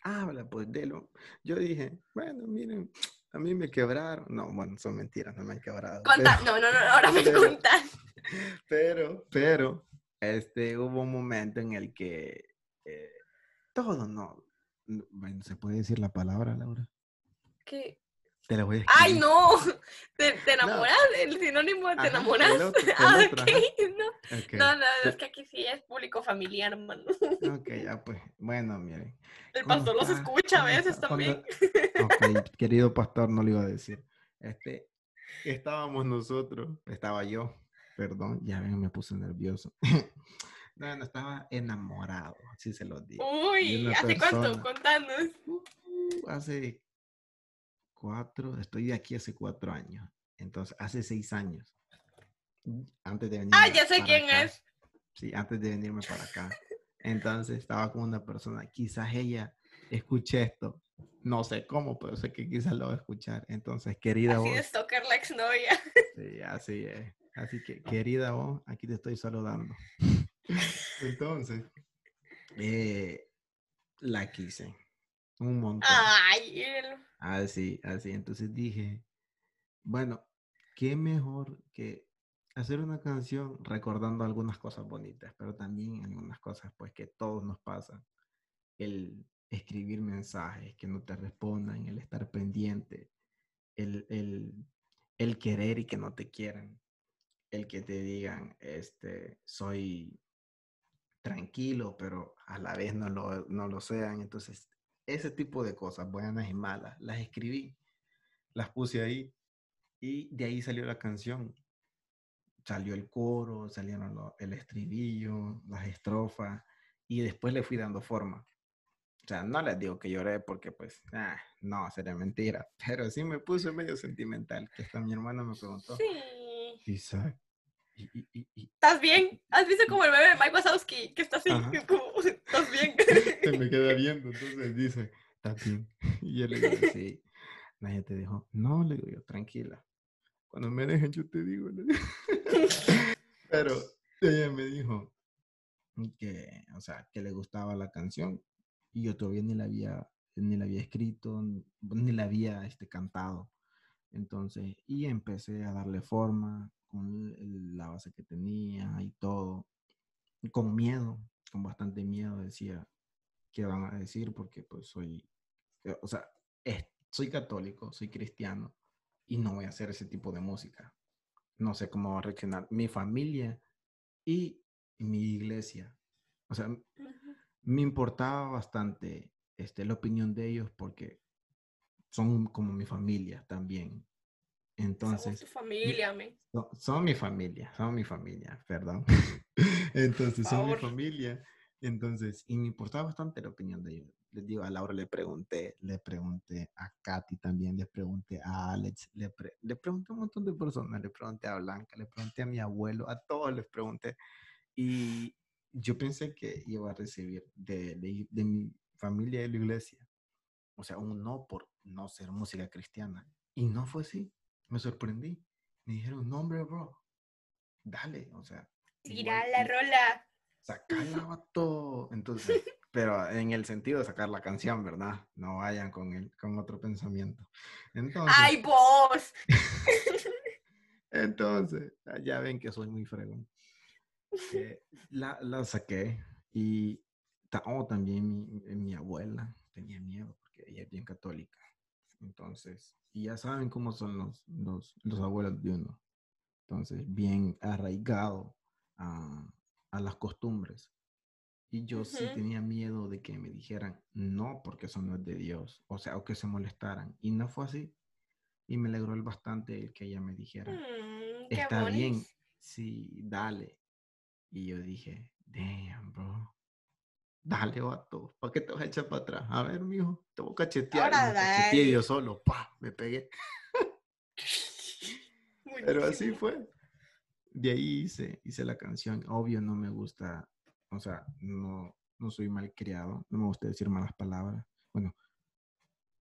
habla pues de lo. Yo dije, bueno, miren, a mí me quebraron. No, bueno, son mentiras, no me han quebrado. Conta, no, no, no, ahora me contas. Pero, pero, este, hubo un momento en el que eh, todo no. no- Bueno, ¿se puede decir la palabra, Laura? ¿Qué? Te la voy a ¡Ay, escribir. no! ¿Te, te enamoras? El sinónimo de te Ajá, enamoras. el otro, el Ah, otro, no. No, no, es que aquí sí es público familiar, hermano. ok, ya pues, bueno, miren. El ¿Cómo pastor los escucha a ¿Cómo veces también. Cuando- Ok, querido pastor, no lo iba a decir. Este, estábamos nosotros, estaba yo, perdón, ya ven, me puse nervioso. No, no, estaba enamorado, así se los digo. Uy, ¿hace cuánto? Contanos. Uh, hace cuatro, estoy de aquí hace cuatro años. Entonces, hace seis años. Antes de venir. Ah, ya sé quién es. Sí, antes de venirme para acá. Entonces, estaba con una persona. Quizás ella escuche esto. No sé cómo, pero sé que quizás lo va a escuchar. Entonces, querida Así vos. stalker la exnovia. Sí, así es. Así que, querida vos, aquí te estoy saludando. Entonces, eh, la quise. Un montón. Ay, el- Así, así. Entonces dije, bueno, qué mejor que hacer una canción recordando algunas cosas bonitas, pero también algunas cosas pues que todos nos pasan. El escribir mensajes que no te respondan, el estar pendiente, el, el, el querer y que no te quieran, el que te digan, este, soy tranquilo, pero a la vez no lo, no lo sean. Entonces, ese tipo de cosas, buenas y malas, las escribí, las puse ahí y de ahí salió la canción. Salió el coro, salieron lo- el estribillo, las estrofas y después le fui dando forma. O sea, no les digo que lloré porque pues, ah, no, sería mentira, pero sí me puse medio sentimental, que hasta mi hermano me preguntó, Sí. Isaac, ¿Estás bien? ¿Has visto como el bebé de Mike Wazowski? Que está así. Que es como, ¿Estás bien? se me queda viendo, entonces dice, ¿estás bien? Y yo le digo, sí. Nadie te dijo, no, le digo yo, tranquila. Cuando me dejen, yo te digo. Pero ella me dijo que, o sea, que le gustaba la canción y yo todavía ni la había, ni la había escrito, ni la había este, cantado. Entonces, y empecé a darle forma con la base que tenía y todo, con miedo, con bastante miedo, decía, ¿qué van a decir? Porque pues soy, eh, o sea, es- soy católico, soy cristiano y no voy a hacer ese tipo de música. No sé cómo va a reaccionar mi familia y mi iglesia. O sea, me importaba bastante este, la opinión de ellos porque son como mi familia también. Somos Entonces, tu familia, men. son, son mi familia, son mi familia, perdón. Entonces, son mi familia. Entonces, y me importaba bastante la opinión de ellos. Les digo, a Laura le pregunté, le pregunté a Katy también, le pregunté a Alex, le, pre- le pregunté a un montón de personas, le pregunté a Blanca, le pregunté a mi abuelo, a todos les pregunté. Y yo pensé que iba a recibir de, de, de mi familia de la iglesia, o sea, un no por no ser música cristiana. Y no fue así. Me sorprendí. Me dijeron, no, hombre, bro, dale, o sea. Tira la rola. Sacarla, vato. Entonces, pero en el sentido de sacar la canción, ¿verdad? No vayan con, el, con otro pensamiento. Entonces, ¡Ay, vos! entonces, ya ven que soy muy fregón. Eh, la, la saqué y oh, también mi, mi abuela tenía miedo porque ella es bien católica. Entonces, y ya saben cómo son los, los, los abuelos de uno. Entonces, bien arraigado a, a las costumbres. Y yo sí tenía miedo de que me dijeran no, porque eso no es de Dios. O sea, o que se molestaran. Y no fue así. Y me alegró el bastante el que ella me dijera Mm, está bien, sí, dale. Y yo dije, damn, bro. Dale, vato. ¿Para qué te vas a echar para atrás? A ver, mijo, te voy a cachetear. Ahora me cacheteé yo solo, pa, me pegué. Pero así fue. De ahí hice, hice la canción. Obvio no me gusta, o sea, no, no soy malcriado, no me gusta decir malas palabras. Bueno,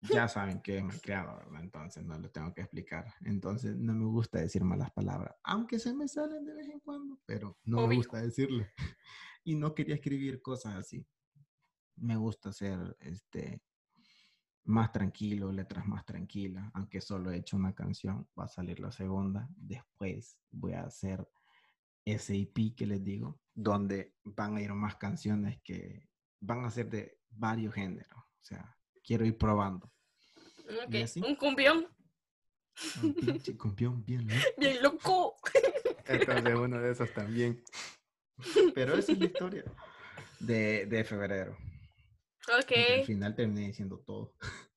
ya saben que es malcriado, ¿verdad? Entonces no lo tengo que explicar. Entonces no me gusta decir malas palabras, aunque se me salen de vez en cuando, pero no me gusta decirle. Y no quería escribir cosas así. Me gusta ser este, más tranquilo, letras más tranquilas, aunque solo he hecho una canción, va a salir la segunda. Después voy a hacer ese IP que les digo, donde van a ir más canciones que van a ser de varios géneros. O sea, quiero ir probando. Un cumbión. Un pinche cumbión bien loco. Bien loco. Entonces uno de esos también. Pero esa es la historia de, de febrero. Ok. al final terminé diciendo todo.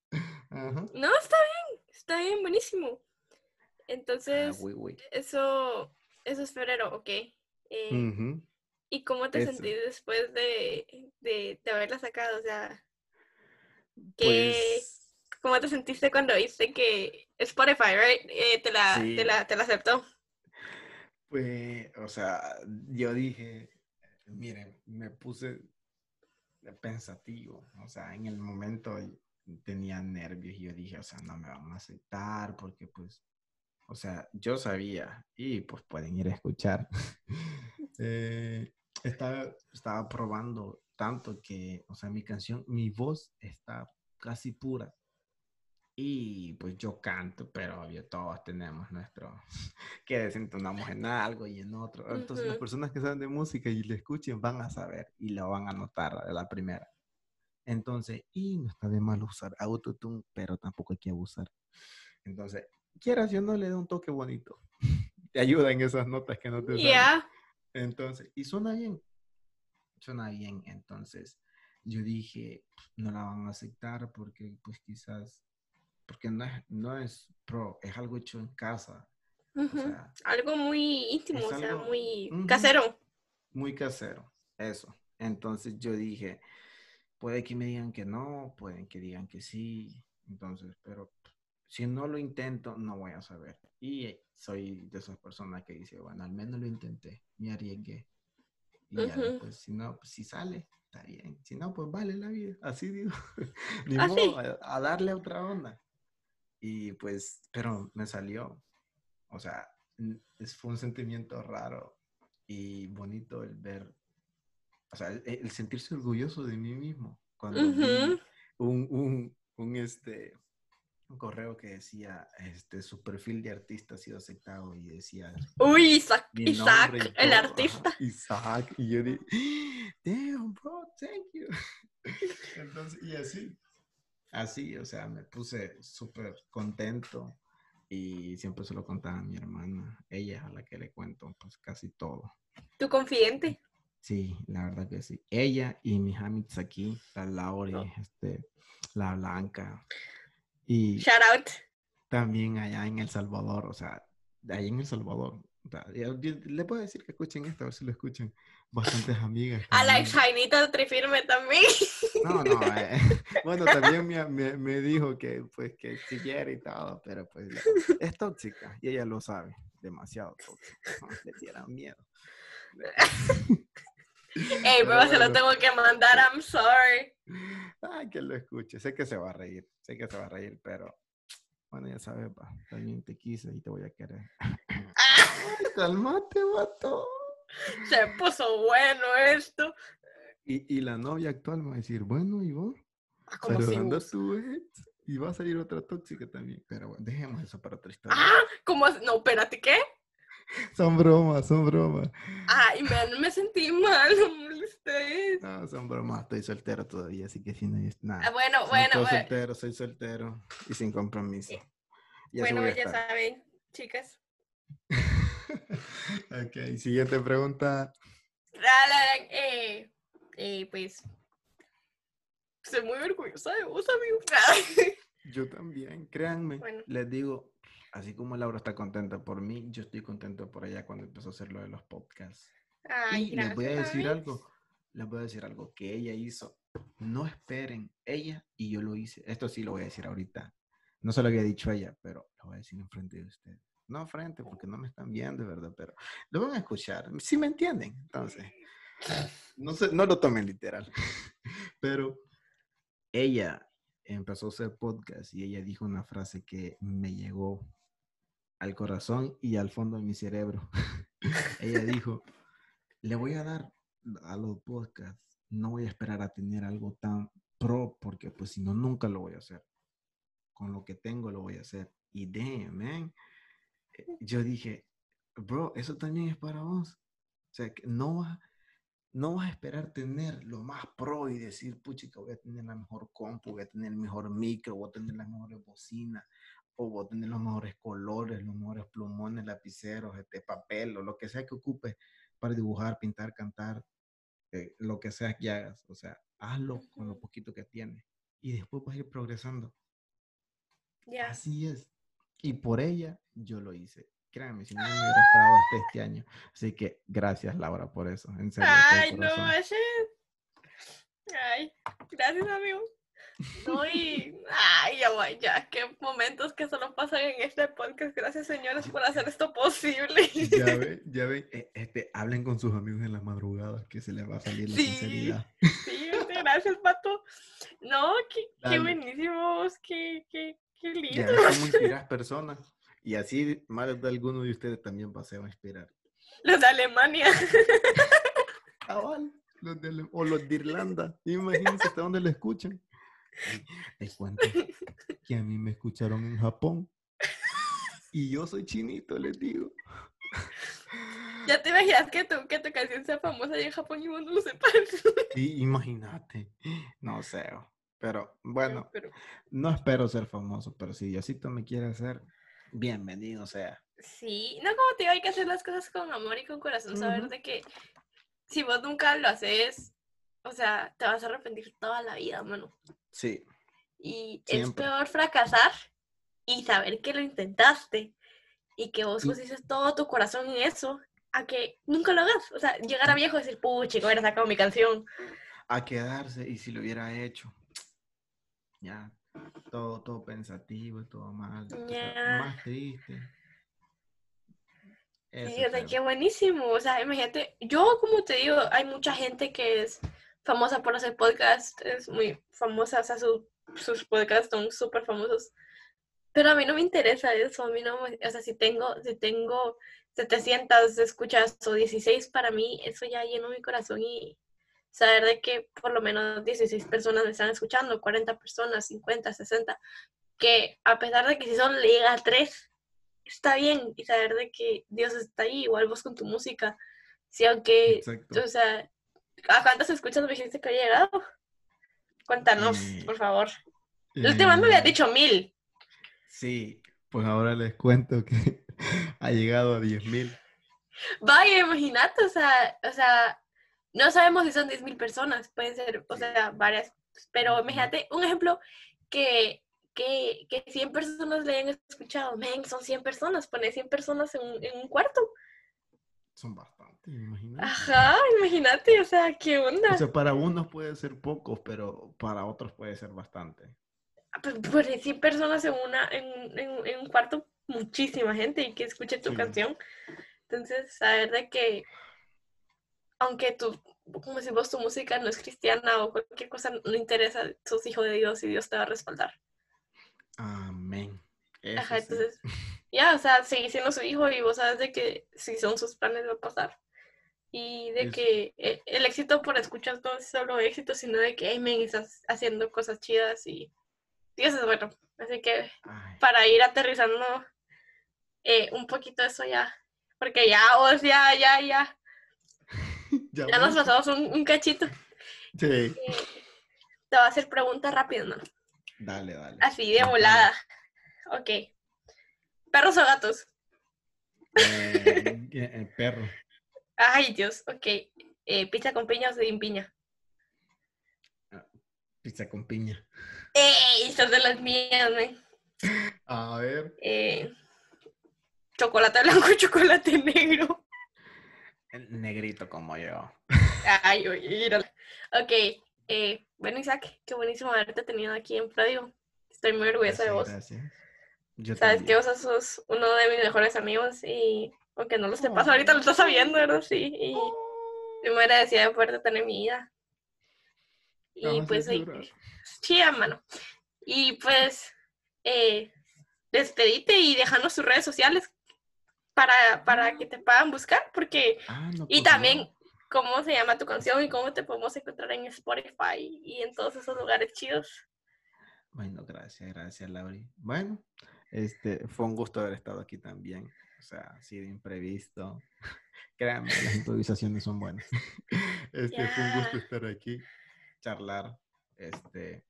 No, está bien, está bien, buenísimo. Ah, Entonces, eso eso es febrero, ok. Eh, ¿Y cómo te sentís después de, de, de, haberla sacado? O sea, ¿qué, pues ¿cómo te sentiste cuando viste que Spotify, right? Eh, te, la, te, la, te la aceptó. Pues, o sea, yo dije, miren, me puse pensativo, o sea, en el momento tenía nervios y yo dije, o sea, no me van a aceptar porque pues, o sea, yo sabía y pues pueden ir a escuchar. eh, estaba, estaba probando tanto que, o sea, mi canción, mi voz está casi pura. Y pues yo canto, pero obvio todos tenemos nuestro, que desentonamos en algo y en otro. Entonces las personas que saben de música y le escuchen van a saber y lo van a notar de la primera. Entonces, y no está de mal usar autotune, pero tampoco hay que abusar. Entonces, quieras yo no le da un toque bonito. Te ayuda en esas notas que no te Ya. Entonces, y suena bien. Suena bien. Entonces, yo dije, no la van a aceptar porque pues quizás, porque no es, no es pro, es algo hecho en casa. algo muy íntimo, o sea, muy casero. Muy casero, eso. Entonces yo dije, puede que me digan que no, pueden que digan que sí. Entonces, pero si no lo intento, no voy a saber. Y soy de esas personas que dice, bueno, al menos lo intenté, me arriesgué. Y ya después, si no, pues si sale, está bien. Si no, pues vale la vida. Así digo. Ni ¿Ah, modo, a, darle otra onda. Y pues, pero me salió. O sea, fue un sentimiento raro y bonito el ver, o sea, el, sentirse orgulloso de mí mismo. Cuando vi un, un, un, este, un correo que decía, este, su perfil de artista ha sido aceptado y decía... Uy, Isaac, Isaac el artista. Isaac, y yo dije, damn, bro, thank you. Entonces, y así, así, o sea, me puse súper contento y siempre se lo contaba a mi hermana, ella es a la que le cuento pues casi todo. ¿Tu confidente? Sí, la verdad que sí. Ella y mis amigas aquí, la Laura, este, la Blanca, y Shout out. También allá en El Salvador, o sea, ahí en El Salvador. le puedo decir que escuchen esto, a ver si lo escuchan. Bastantes amigas. A la Jainita Trifirme también. No, no. Eh, bueno, también me, me, dijo que, pues, que siguiera y todo, pero pues es tóxica y ella lo sabe. Demasiado tóxica. le tiran miedo. Ey, pero, se lo tengo que mandar, I'm sorry. Ay, que lo escuche. Sé que se va a reír, sé que se va a reír, pero bueno, ya sabes, pa, también te quise y te voy a querer. Ay, calmate, vato. Se puso bueno esto. Y, y la novia actual va a decir, bueno. Ah, como si tu ex y va a salir otra tóxica también. Pero bueno, dejemos eso para otra historia. Ah, ¿cómo? No, espérate, ¿qué? Son bromas, son bromas. Ay, me, me sentí mal, molestes. No, son bromas, estoy soltero todavía, así que si no hay nada. Ah, bueno, bueno, Soy soltero, soy soltero y sin compromiso. bueno, ya saben, chicas. Ok, siguiente pregunta. Eh, eh, pues, estoy muy orgullosa de vos, amigo. Yo también, créanme. Les digo, así como Laura está contenta por mí, yo estoy contento por ella cuando empezó a hacer lo de los podcasts. Ay, y les voy a decir algo, les voy a decir algo que ella hizo. No esperen, ella y yo lo hice. Esto sí lo voy a decir ahorita. No se lo había dicho ella, pero lo voy a decir enfrente de ustedes. No frente, porque no me están viendo, ¿verdad? Pero lo van a escuchar. Sí me entienden, entonces. No, sé, no lo tomen literal. Pero ella empezó a hacer podcast y ella dijo una frase que me llegó al corazón y al fondo de mi cerebro. ella dijo, le voy a dar a los podcasts, no voy a esperar a tener algo tan pro porque pues si no, nunca lo voy a hacer. Con lo que tengo lo voy a hacer. Y damn, yo dije, bro, eso también es para vos. O sea, que no vas, no vas a esperar tener lo más pro y decir, puchica, voy a tener la mejor compu, voy a tener el mejor micro, voy a tener las mejores bocinas, o voy a tener los mejores colores, los mejores plumones, lapiceros, este papel, o lo que sea que ocupe para dibujar, pintar, cantar, eh, lo que sea que hagas. O sea, hazlo con lo poquito que tienes. Y después vas a ir progresando. Así es. Y por ella yo lo hice. Créanme, si no me hubiera esperado hasta este año. Así que gracias, Laura, por eso. En serio, Ay, no, Ay, gracias, amigo. No, y, ay, ya, ya, qué momentos que solo pasan en este podcast. Gracias, señores, por hacer esto posible. Ya ven, ya ven, e, este, hablen con sus amigos en las madrugadas que se les va a salir la sinceridad. Sí, este, gracias, Pato. No, qué, qué buenísimo, qué, qué, qué lindo. Inspiras personas. Y así, más de alguno de ustedes también va a inspirar. Los de Alemania. los de, o los de Irlanda. Imagínense hasta dónde lo escuchan. Les cuento que a mí me escucharon en Japón. Y yo soy chinito, les digo. Ya te imaginas que tu, que tu canción sea famosa en Japón y vos no lo sepas. Sí, imagínate. No sé. Pero bueno, no espero ser famoso, pero si Diosito me quiere hacer, bienvenido sea. Sí, no como te digo, hay que hacer las cosas con amor y con corazón, saber de que si vos nunca lo haces, o sea, te vas a arrepentir toda la vida, mano. Sí. Y es peor fracasar y saber que lo intentaste y que vos pusiste todo tu corazón en eso, a que nunca lo hagas. O sea, llegar a viejo y decir, pucha, hubiera sacado mi canción. A quedarse y si lo hubiera hecho. Ya, todo, todo pensativo, todo mal. más triste. sí, o sea, qué buenísimo. O sea, imagínate, yo como te digo, hay mucha gente que es famosa por hacer podcast, es muy famosa, o sea, sus podcasts son súper famosos. Pero a mí no me interesa eso, a mí no, o sea, si tengo, si tengo 700 escuchas o 16 para mí, eso ya llenó mi corazón y saber de que por lo menos 16 personas me están escuchando, 40 personas, 50, 60, que a pesar de que si son liga 3, está bien y saber de que Dios está ahí, igual vos con tu música. Si aunque, o sea, ¿A cuántas escuchas me dijiste que había llegado? Cuéntanos, por favor. El última me había dicho mil. Sí, pues ahora les cuento que ha llegado a diez mil. Vaya, imagínate, o sea, o sea, no sabemos si son diez mil personas, pueden ser, o sea, varias, pero imagínate un ejemplo que, que, que 100 personas le hayan escuchado, men, son 100 personas, pone 100 personas en, en un cuarto. Son bastantes, imagínate. Ajá, imagínate, o sea, ¿qué onda? O sea, para unos puede ser pocos, pero para otros puede ser bastante. Ah, pues, pues 100 personas en, una, en, en, un cuarto, muchísima gente y que escuche tu canción. Entonces, saber de que, aunque tú, como si vos tu música no es cristiana o cualquier cosa no interesa, sos hijo de Dios y Dios te va a respaldar. Amén. Ajá, entonces, ya, o sea, sigue siendo su hijo y vos sabes de que si son sus planes va a pasar. Y de que eh, el, éxito por escuchar no es solo éxito, sino de que, hey, estás haciendo cosas chidas y Dios es bueno. Así que para ir aterrizando eh, un poquito eso ya, porque ya, vos ya, ya, ya, ya, nos pasamos un, cachito. Sí. Eh, te voy a hacer preguntas rápidas, ¿no? Dale, dale. Así de volada. Ok. ¿Perros o gatos? Eh, eh, perro. Ay, Dios, ok. Eh, ¿Pizza con piña o sin piña? Ah, pizza con piña. ¡Ey! Estas de las mías, ¿no? A ver. chocolate blanco y chocolate negro. Negrito como yo. Ay, oye, Ok. bueno, Isaac, qué buenísimo haberte tenido aquí en Fladio. Estoy muy orgullosa de vos. Gracias. Sabes que vos sos uno de mis mejores amigos y aunque no lo sepas, ahorita lo estás sabiendo, ¿verdad? Sí. Yo me agradecida de poder tener mi vida. Y pues, sí, mano. Y pues, eh, despedite y déjanos tus redes sociales para, para ah. que te puedan buscar, porque... Ah, y pues también, cómo se llama tu canción y cómo te podemos encontrar en Spotify y en todos esos lugares chidos. Bueno, gracias, gracias, Lauri. Bueno, este, fue un gusto haber estado aquí también. O sea, ha sido imprevisto. Créanme, las improvisaciones son buenas. Este, fue un gusto estar aquí, charlar. Este,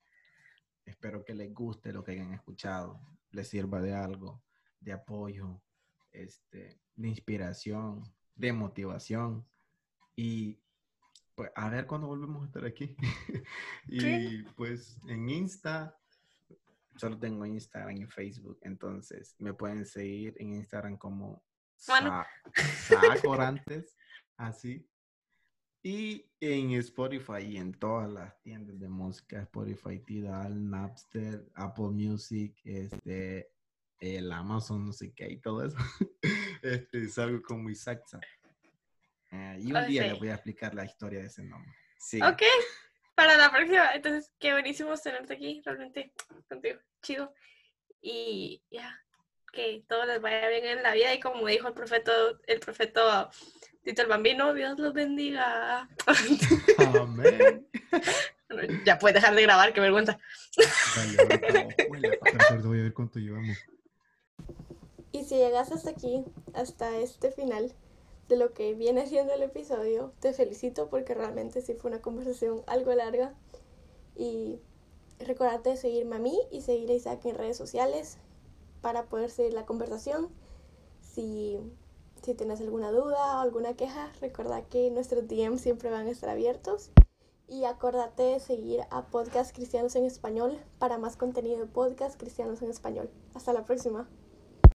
espero que les guste lo que hayan escuchado, les sirva de algo, de apoyo, este, de inspiración, de motivación. Y pues a ver cuándo volvemos a estar aquí. y pues en Insta, solo tengo Instagram y Facebook, entonces me pueden seguir en Instagram como bueno. Sacorantes, así. Y en Spotify y en todas las tiendas de música, Spotify, Tidal, Napster, Apple Music, este, el Amazon, no sé qué, y todo eso. este, salgo como Isaac. Eh, y un día les voy a explicar la historia de ese nombre. Sí. Ok, para la próxima. Entonces, qué buenísimo tenerte aquí, realmente, contigo. Chido. Y ya, que todo les vaya bien en la vida. Y como dijo el profeta, el profeta Tito el Bambino, Dios los bendiga. Amén. ya puedes dejar de grabar, qué vergüenza. voy a ver cuánto llevamos. Y si llegas hasta aquí, hasta este final de lo que viene siendo el episodio, te felicito porque realmente sí fue una conversación algo larga. Y recordate de seguirme a mí y seguir a Isaac en redes sociales para poder seguir la conversación. Si, si tienes alguna duda o alguna queja, recuerda que nuestros DM siempre van a estar abiertos. Y acuérdate de seguir a Podcast Cristianos en Español para más contenido de Podcast Cristianos en Español. Hasta la próxima.